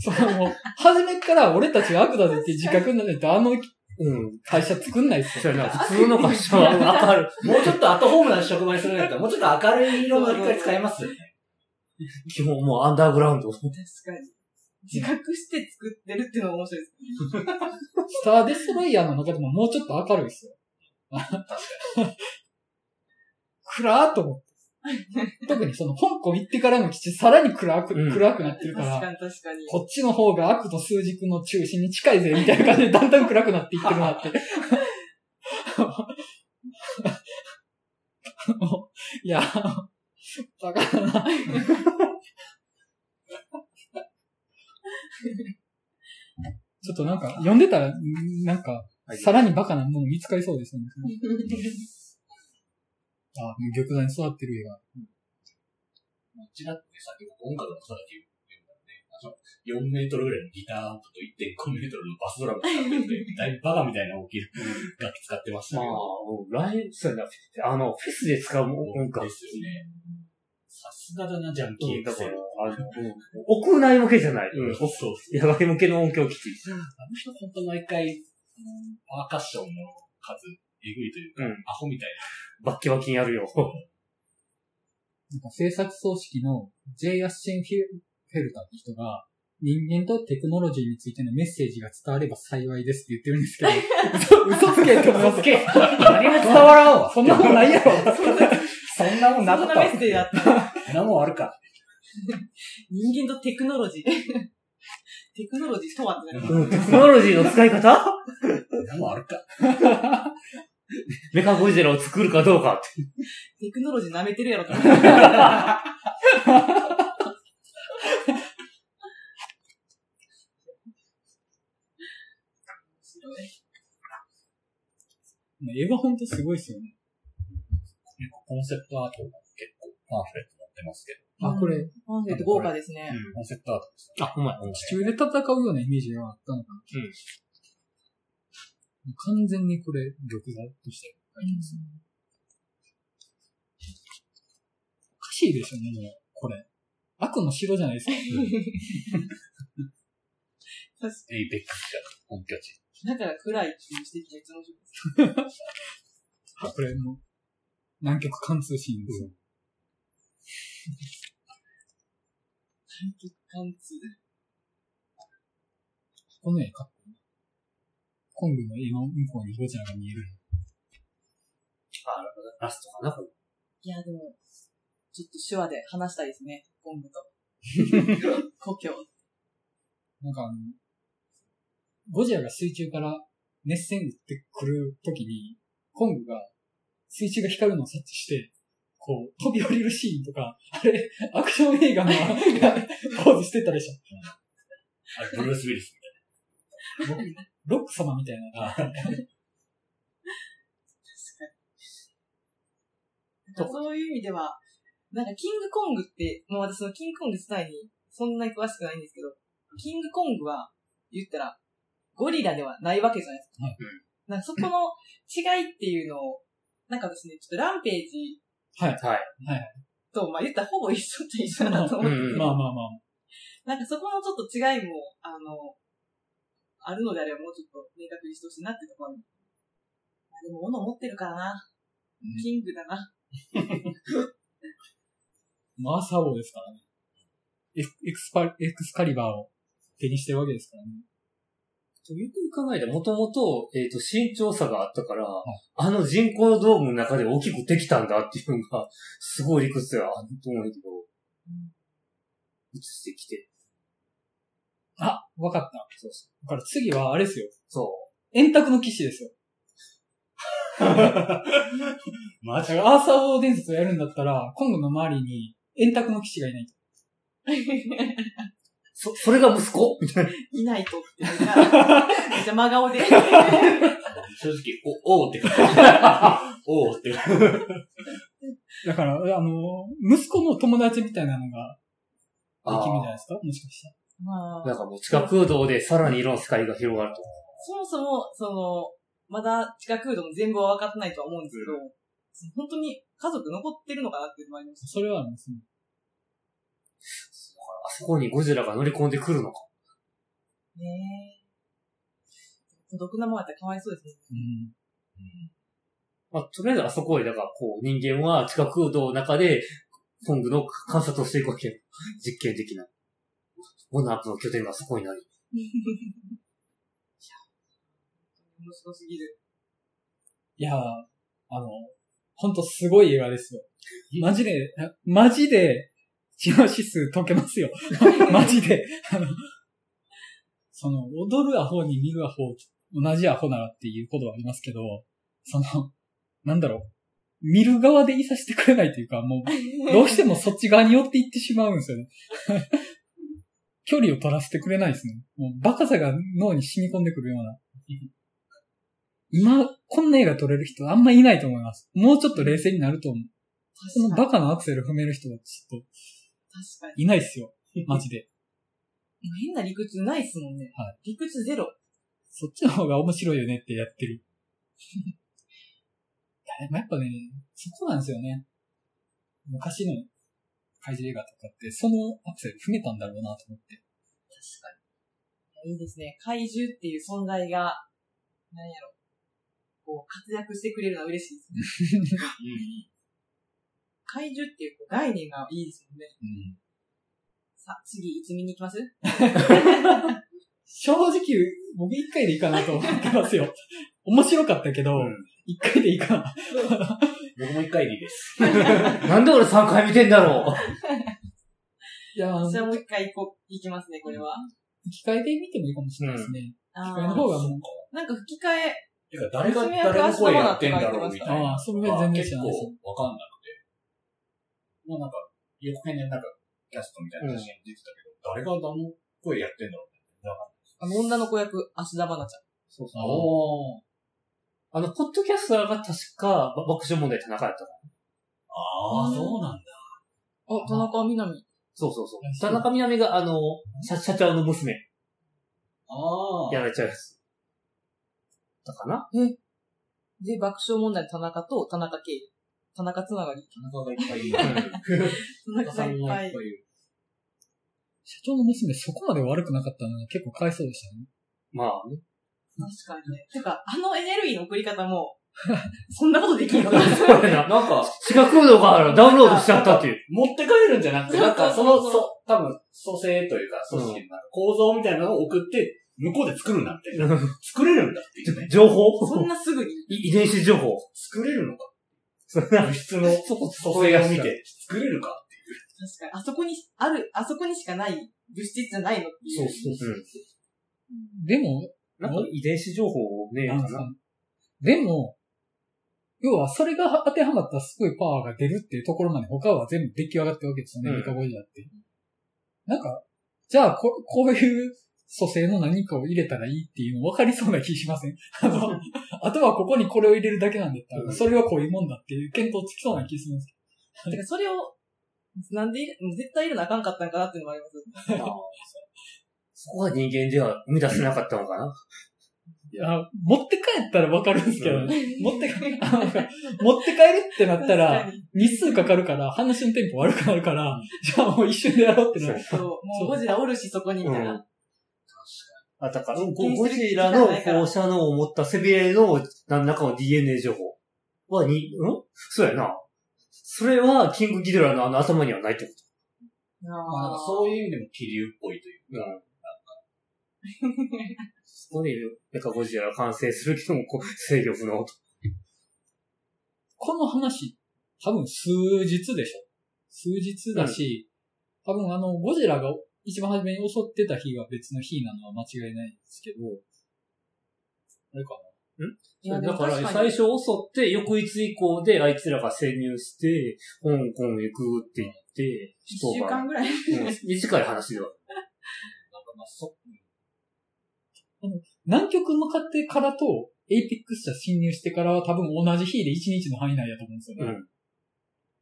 その初めから俺たちが悪だぜって自覚になないとあのうん。会社作んないっすよ。普通の会社はわかる。もうちょっとアットホームな職場にするんだったら、もうちょっと明るい色の光使えますよね。基本もうアンダーグラウンド。確かに。自覚して作ってるっていうのが面白いです。スターデストロイヤーの中でももうちょっと明るいっすよ。暗ーと思って。特にその香港行ってからの基地さらに暗く、うん暗くなってるから。確かに確かに。こっちの方が悪と数軸の中心に近いぜ、みたいな感じでだんだん暗くなっていってるなって。いや、バカだな。ちょっとなんか、読んでたら、んなんか、さらにバカなもの見つかりそうですよね。あ、もう玉座に座ってる映画。ちらってさっき音楽の人だけ言うからね。あの4メートルぐらいのギターアンプと1.5メートルのバスドラム使ってるんで、だいぶバカみたいな大きい楽器使ってましたまあけど。、ライブ、そうやな。あの、フェスで使う音楽。ですよね。さすがだな、ジャンキーうんだからエクセル。、あの、屋内向けじゃない。うん、そうそう。野外向けの音響機器。あの人本当毎回、パーカッションの数、えぐいというか、うんアホみたいバッキバキにやるよ。なんか制作組織の J. アッシンフェルターって人が、人間とテクノロジーについてのメッセージが伝われば幸いですって言ってるんですけど、嘘嘘つけって思 います。な。何も伝わらんわ。そんなもんないやろ。そんなもんなかったわそんなメッセージだった。そんなもんあるか。人間とテクノロジー。テクノロジーとはってなテクノロジーの使い方？もんあるか。メカゴジラを作るかどうかって。テクノロジー舐めてるやろと思映画ほんとすごいっすよね。コンセプトアートも結構パンフレット載ってますけあ、これ、パンフレット豪華ですね。ど、コンセプトアートですあ、ほんまや。地中で戦うようなイメージがあったのかな。完全にこれ、玉座として書いてます。おかしいでしょ、もう、これ。悪の城じゃないですか。エイペックスが本拠地。だから暗いっていう指摘めっちゃ面白いです。あ、これもう、南極貫通シーンですよ。貫通。この絵かっこいい。コングの絵の向こうにゴジラが見える。あ、ラストかな、これ。いや、でも、ちょっと手話で話したいですね。コングと。故郷。なんかあの、ゴジラが水中から熱線打ってくるときに、コングが水中が光るのを察知して、こう、飛び降りるシーンとか、あれ、アクション映画の ポーズしてたでしょ。あれ、ブルース・ウィリスロック様みたいな。そういう意味では、なんかキングコングって、もう私そのキングコング自体にそんなに詳しくないんですけど、キングコングは言ったらゴリラではないわけじゃないですか。はいなんかそこの違いっていうのを、なんかですね、ちょっとランページはい。はい。と、まあ言ったらほぼ一緒っちゃ一緒だなと思ってまあまあまあ。なんかそこのちょっと違いも、あの、あるのであればもうちょっと明確にしてほしいなってところに。まあでも物持ってるからな。キングだな。マーサー王ですからね。エクスパエクスカリバーを手にしてるわけですからね。よく考えたら、もともと、えっ、と、身長差があったから、あの人工のドームの中で大きくできたんだっていうのが、すごい理屈やと思うけど、映してきて。あ、わかった。そうそだから次はあれですよ。そ円卓の騎士ですよ。マジアーサー王伝説をやるんだったら、コングの周りに円卓の騎士がいないと。う。そ、それが息子？みたいな。いないとっていうか、めっちゃ真顔で。正直、お、おーって感じ。おーって感じ。だから、あの、息子の友達みたいなのが、できるんじゃないですか？もしかしたら。まあなんかもう地下空洞でさらに色の世界が広がると。そもそも、その、まだ地下空洞も全部は分かってないとは思うんですけど、本当に家族残ってるのかなっていうのもありました。それはありますね。あそこにゴジラが乗り込んでくるのか。ねえ。孤独なもんやったらかわいそうですね。うん。まあ、とりあえずあそこへ、だからこう、人間は地下空洞の中で、コングの観察をしていくわけよ。実験的な。モナークの拠点がそこになり。面白すぎる。いやー、あの、ほんとすごい映画ですよ。マジで、マジで、知能指数解けますよ。マジで。あの、その、踊るアホに見るアホ、同じアホならっていうことはありますけど、その、なんだろう。見る側でいさせてくれないというか、もう、どうしてもそっち側に寄っていってしまうんですよね。距離を取らせてくれないですね。もう、バカさが脳に染み込んでくるような。今、こんな映画撮れる人あんまいないと思います。もうちょっと冷静になると思う。その。バカのアクセル踏める人はちょっと確かに。いないっすよ。マジで。変な理屈ないっすもんね。は理屈ゼロ。そっちの方が面白いよねってやってる。いや、でもやっぱね、そこなんですよね。昔の怪獣映画とかって、そのアクセル踏めたんだろうなと思って。確かに。いいですね。怪獣っていう存在が、なんやろ。こう、活躍してくれるのは嬉しいですね。怪獣っていう概念がいいですもんね。うんさあ、次、いつ見に行きます？正直、僕一回でいいかなと思ってますよ。面白かったけど、うん一回でいいかな。僕も一回でいいです。なんで俺3回見てんだろういや、私はもう一回行こう、行きますね、これは。吹き替えで見てもいいかもしれないですね。あ吹き替えのー方がもう、なんか吹き替え、てか、誰が、誰の声やってんだろうみたいな。ああ、それは全然知結らないです。構わかんなくて。もうなんか、予告編でなんか、キャストみたいな写真出てたけど、誰があの声やってんだろう。あの女の子役、芦田愛菜ちゃん。そうそう。あの、ポッドキャスターが確か、ば爆笑問題田中やったの。ああ、そうなんだ。あ、田中みな実。そうそうそう田中みな実が、あの、社社長の娘、ああ。やられちゃうやつ。だかなで、爆笑問題の田中と田中圭。田中つながり。田中がいっぱいいる。田中さんいっぱい。いる。社長の娘そこまで悪くなかったのに結構かわいそうでしたね。まあね。確かにね。てか、あのエネルギーの送り方も、そんなことできるのかなな。なんか、地下空洞がダウンロードしちゃったっていう。持って帰るんじゃなくて、なんかその、そ多分、組成というか、組織の構造みたいなのを送って、向こうで作るんだって。作れるんだっていうね。情報？そんなすぐに？い遺伝子情報。作れるのか。物質の組成を見て、作れるか？っていう。確かに。あそこに、ある、あそこにしかない物質じゃないのっていう。そうそううん。でも、なんか遺伝子情報ねえかな？でも、要はそれが当てはまったらすごいパワーが出るっていうところまで他は全部出来上がってるわけですよね、うんメカゴジラって。なんか、じゃあこ、こういう組成の何かを入れたらいいっていうの分かりそうな気しません？あの、あとはここにこれを入れるだけなんだったら、うん。それはこういうもんだっていう見当つきそうな気するんですてか、それを、なんで絶対入れなあかんかったんかなっていうのもあります。そこは人間では生み出せなかったのかな。いや、持って帰ったら分かるんですけどね。持って帰、あの持って帰るってなったら日数かかるから、話のテンポ悪くなるから、じゃあもう一瞬でやろうってなる。そう、もうゴジラおるし、そこに、みたいな。あ、だから、ゴジラの放射能を持った背びれの何らかの DNA 情報はに、ん？そうやな。それは、キングギドラのあの頭にはないってこまあ、あーそういう意味でも気流っぽいというか、と。そこで、メカゴジラが完成するけども、こう制御不能と。この話、多分数日でしょ。数日だし、多分あの、ゴジラが一番初めに襲ってた日が別の日なのは間違いないんですけど、あれかいやでだから、最初襲って、翌日以降であいつらが潜入して、香港行くって言って、一週間ぐらい。うん短い話では。なんかまあ、そ、な南極向かってからと、エイペックス社侵入してからは多分同じ日で1日の範囲内だと思うんですよね。うん。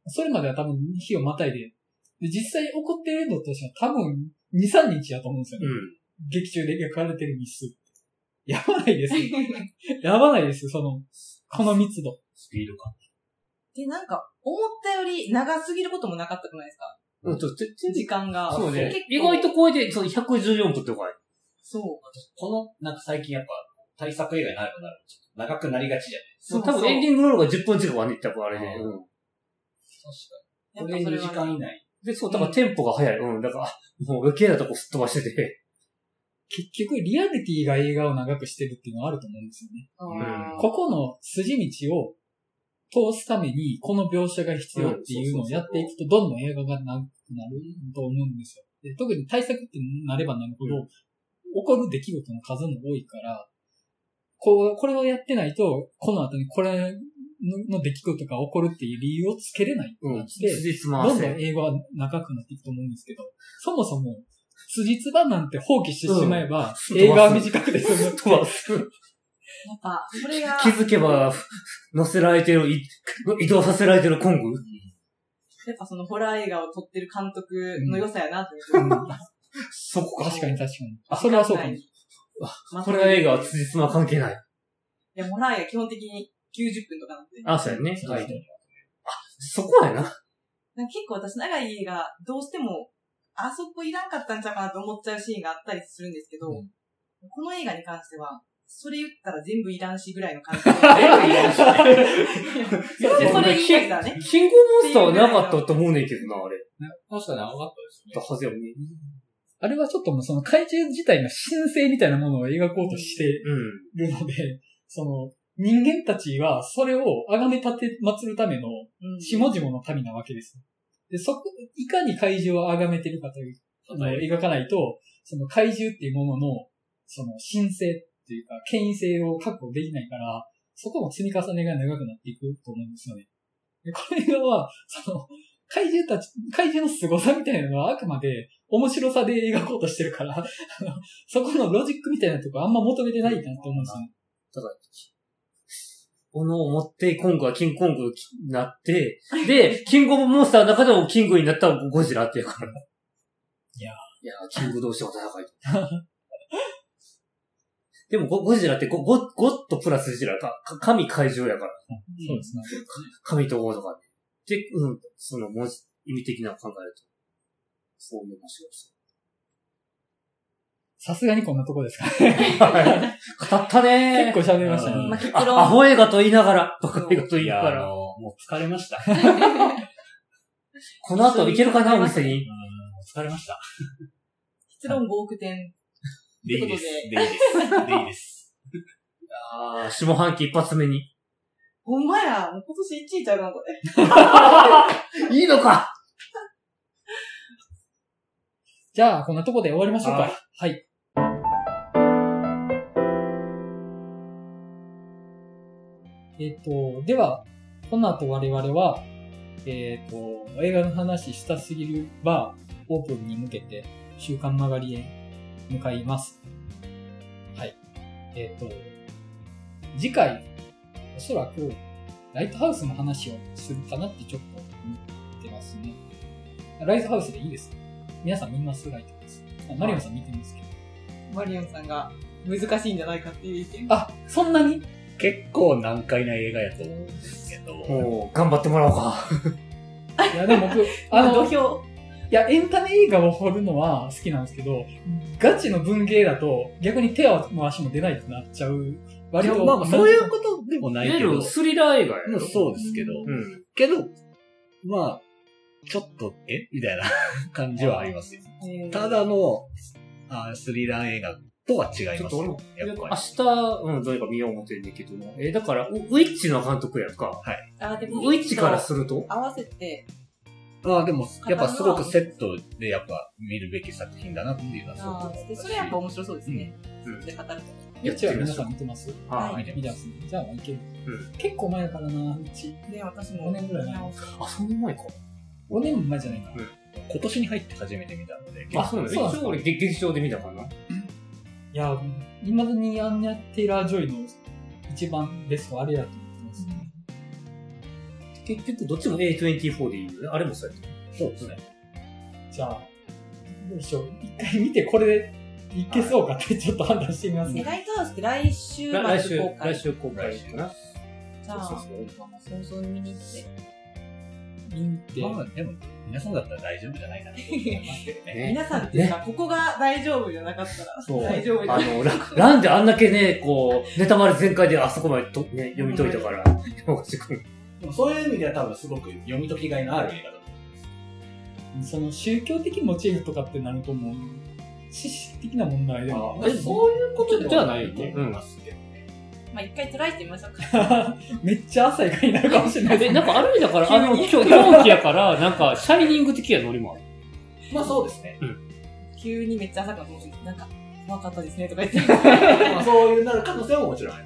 それまでは多分日をまたいで、で実際起こっているのとしては多分2、3日やと思うんですよね。うん。劇中で描かれてる日数って。やばないです。やばないです、その、この密度。スピード感。で、なんか、思ったより長すぎることもなかったくないですか？うん時間が。そうね。意外とこれで、そう、114分ってこい。そう。この、なんか最近やっぱ、対策映画になればなるとちょっと長くなりがちじゃないそう多分エンディングロールが10分近くはね、多分あれで。うん。確かに。これ2やっぱそれは時間以内。で、そう、だからテンポが速い。うん。だから、もう余計なとこすっ飛ばしてて。結局、リアリティが映画を長くしてるっていうのはあると思うんですよね。あーここの筋道を通すために、この描写が必要っていうのをやっていくと、どんどん映画が長くなると思うんですよ。で特に対策ってなればなるほど、起こる出来事の数も多いから、こう、これをやってないと、この後にこれの出来事が起こるっていう理由をつけれないってう。なんって、どんどん。英語は長くなっていくと思うんですけど、そもそも、辻褄なんて放棄してしまえば、うん映画は短くて済む飛ばす。やっぱ、それが、気づけば、乗せられてる、い移動させられてるコング？やっぱそのホラー映画を撮ってる監督の良さやなって思って。そこ確かに確かに。あ、それはそうかも。まあこれは映画は辻褄関係ない。いや、ホラー映画基本的に90分とかなんで。あ、そうやね。そうはい。そこやな。な結構私長い映画、どうしても、あそこいらんかったんちゃうかなと思っちゃうシーンがあったりするんですけど、うんこの映画に関しては、それ言ったら全部いらんしぐらいの感じ で。いや それ言い出しね。キングモンスターはなかったと思うねんけどな、あれ。確かに長かったですね。はずやもんね。あれはちょっともうその怪獣自体の神聖みたいなものを描こうとしてうん。るので、その人間たちはそれを崇め立て祀るためのうん下々の民なわけです。で、そこ、いかに怪獣を崇めてるかというのを描かないと、その怪獣っていうものの、その神聖っていうか、権威性を確保できないから、そこの積み重ねが長くなっていくと思うんですよね。でこれは、その、怪獣たち、怪獣の凄さみたいなのはあくまで面白さで描こうとしてるから、あのそこのロジックみたいなとこあんま求めてないかなと思うんですよね。だから、このを持って、コングはキングコングになって、で、キングオブモンスターの中でもキングになったゴジラっていうから。いや。いや、キング同士は戦い。でもゴ、ゴジラってゴ、ゴ、ゴッドプラスジラか、か神怪獣やから。そうですね。神と王とかね。で、うん、その文字、意味的な考えると、そういう面白さ。さすがにこんなとこですかね。語ったね結構喋りましたうんね。まあ、ア論、ホ映画と言いながら、バカ映画と言いながら。もう疲れました。この後行けるかな、お店に。疲れました。結論5億点。でいいです。でいいです。でいいです。ああ、下半期一発目に。ほんまや、もう今年1位ちゃうかな、これ。いいのか じゃあ、こんなとこで終わりましょうか。はいはい。えっ、と、では、この後我々は、えっ、と、映画の話したすぎるバーオープンに向けて、週刊曲がりへ向かいます。はい。えっ、と、次回、おそらく、ライトハウスの話をするかなってちょっと思ってますね。ライトハウスでいいです。皆さん見ます？ライトハウス。あマリオンさん見てますけど。マリオンさんが難しいんじゃないかっていう意見。あ、そんなに？結構難解な映画やと思うんですけど、もう、頑張ってもらおうか。いや、でも僕、あの、土俵。いや、エンタメ映画を掘るのは好きなんですけど、ガチの文芸だと逆に手も足も出ないってなっちゃう。割と。まあまあそういうことでもないけど、スリラー映画やそうですけど、うん。けど、まあ、ちょっと、え？みたいな感じはありますよ。えーただの、あスリラー映画とは違いますちょっと俺も、やっぱ明日、うん、どれか見よう思ってるんだけども。えーだから、ウウィッチの監督やんか。あ、でも、ウィッチからすると？合わせて、り。ああ、でも、やっぱすごくセットでやっぱ見るべき作品だなっていうのはすごくあ思っそれやっぱ面白そうですね。うんで語ると。ウィッチは皆さん見てます？ははい見てますね。じゃあ、いける。うん結構前だからな、ウィッチ。で、私も。5年ぐらい前あ、そんな前か。5年前じゃないかな。今年に入って初めて見たので、あ、そうなんですか一応俺劇劇場で見たかな。いや、未だにアニャ・テイラー・ジョイの一番ベストあれやと思ってます。結局、どっちも A24 でいいよね。あれもそうやった。そうですね。じゃあ、どうしよう。一回見てこれでいけそうかってちょっと判断してみますえ、ライトハウスって来週末来週公、開。来週公開かな。じゃあ、そうそう早々に見に行って。見て。まあ、でも、皆さんだったら大丈夫じゃないかなと思いますけどね。ね皆さんっていうか、ここが大丈夫じゃなかったら、そう。大丈夫じゃない。あの、ラランであんだけね、こう、ネタバレ全開であそこまでと、ね、読み解いたから、山口くん。でもそういう意味では多分すごく読み解きがいのある映画だと思その宗教的モチーフとかってなるともう、知識的な問題でも。う。そういうことじゃないと思いますね。まあ一回トライしてみましょうか。めっちゃ浅い回になるかもしれないでえ、すなんかある意味だから、あの、狂狂気やから、なんか、シャイニング的なノリもある。まあそうですね。急にめっちゃ浅くなってほしい。なんか、怖かったですね、とか言って。まあそういうなる可能性ももちろんある。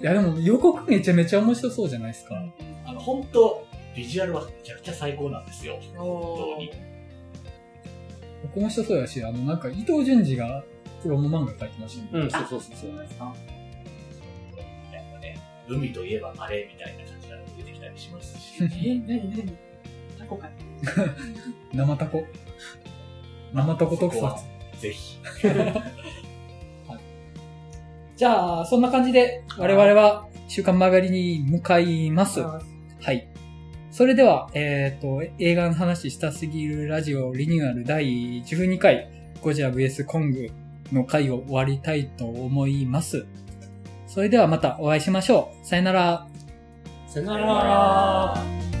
いやでも予告めちゃめちゃ面白そうじゃないですか。あの、本当ビジュアルはめちゃくちゃ最高なんですよ。お本当に。僕面白そうやし、あのなんか伊藤淳二がプロモ漫画書いてましたね。うん、そうそうそうそう。ですか海といえばあれみたいな感じが出てきたりしますし。え、なになにタコか生タコ。生タコ特撮。ぜひ。じゃあ、そんな感じで我々は週刊曲がりに向かいます。はい。それでは、えっ、と、映画の話したすぎるラジオリニューアル第12回ゴジラ VS コングの回を終わりたいと思います。それではまたお会いしましょう。さよなら。さよなら。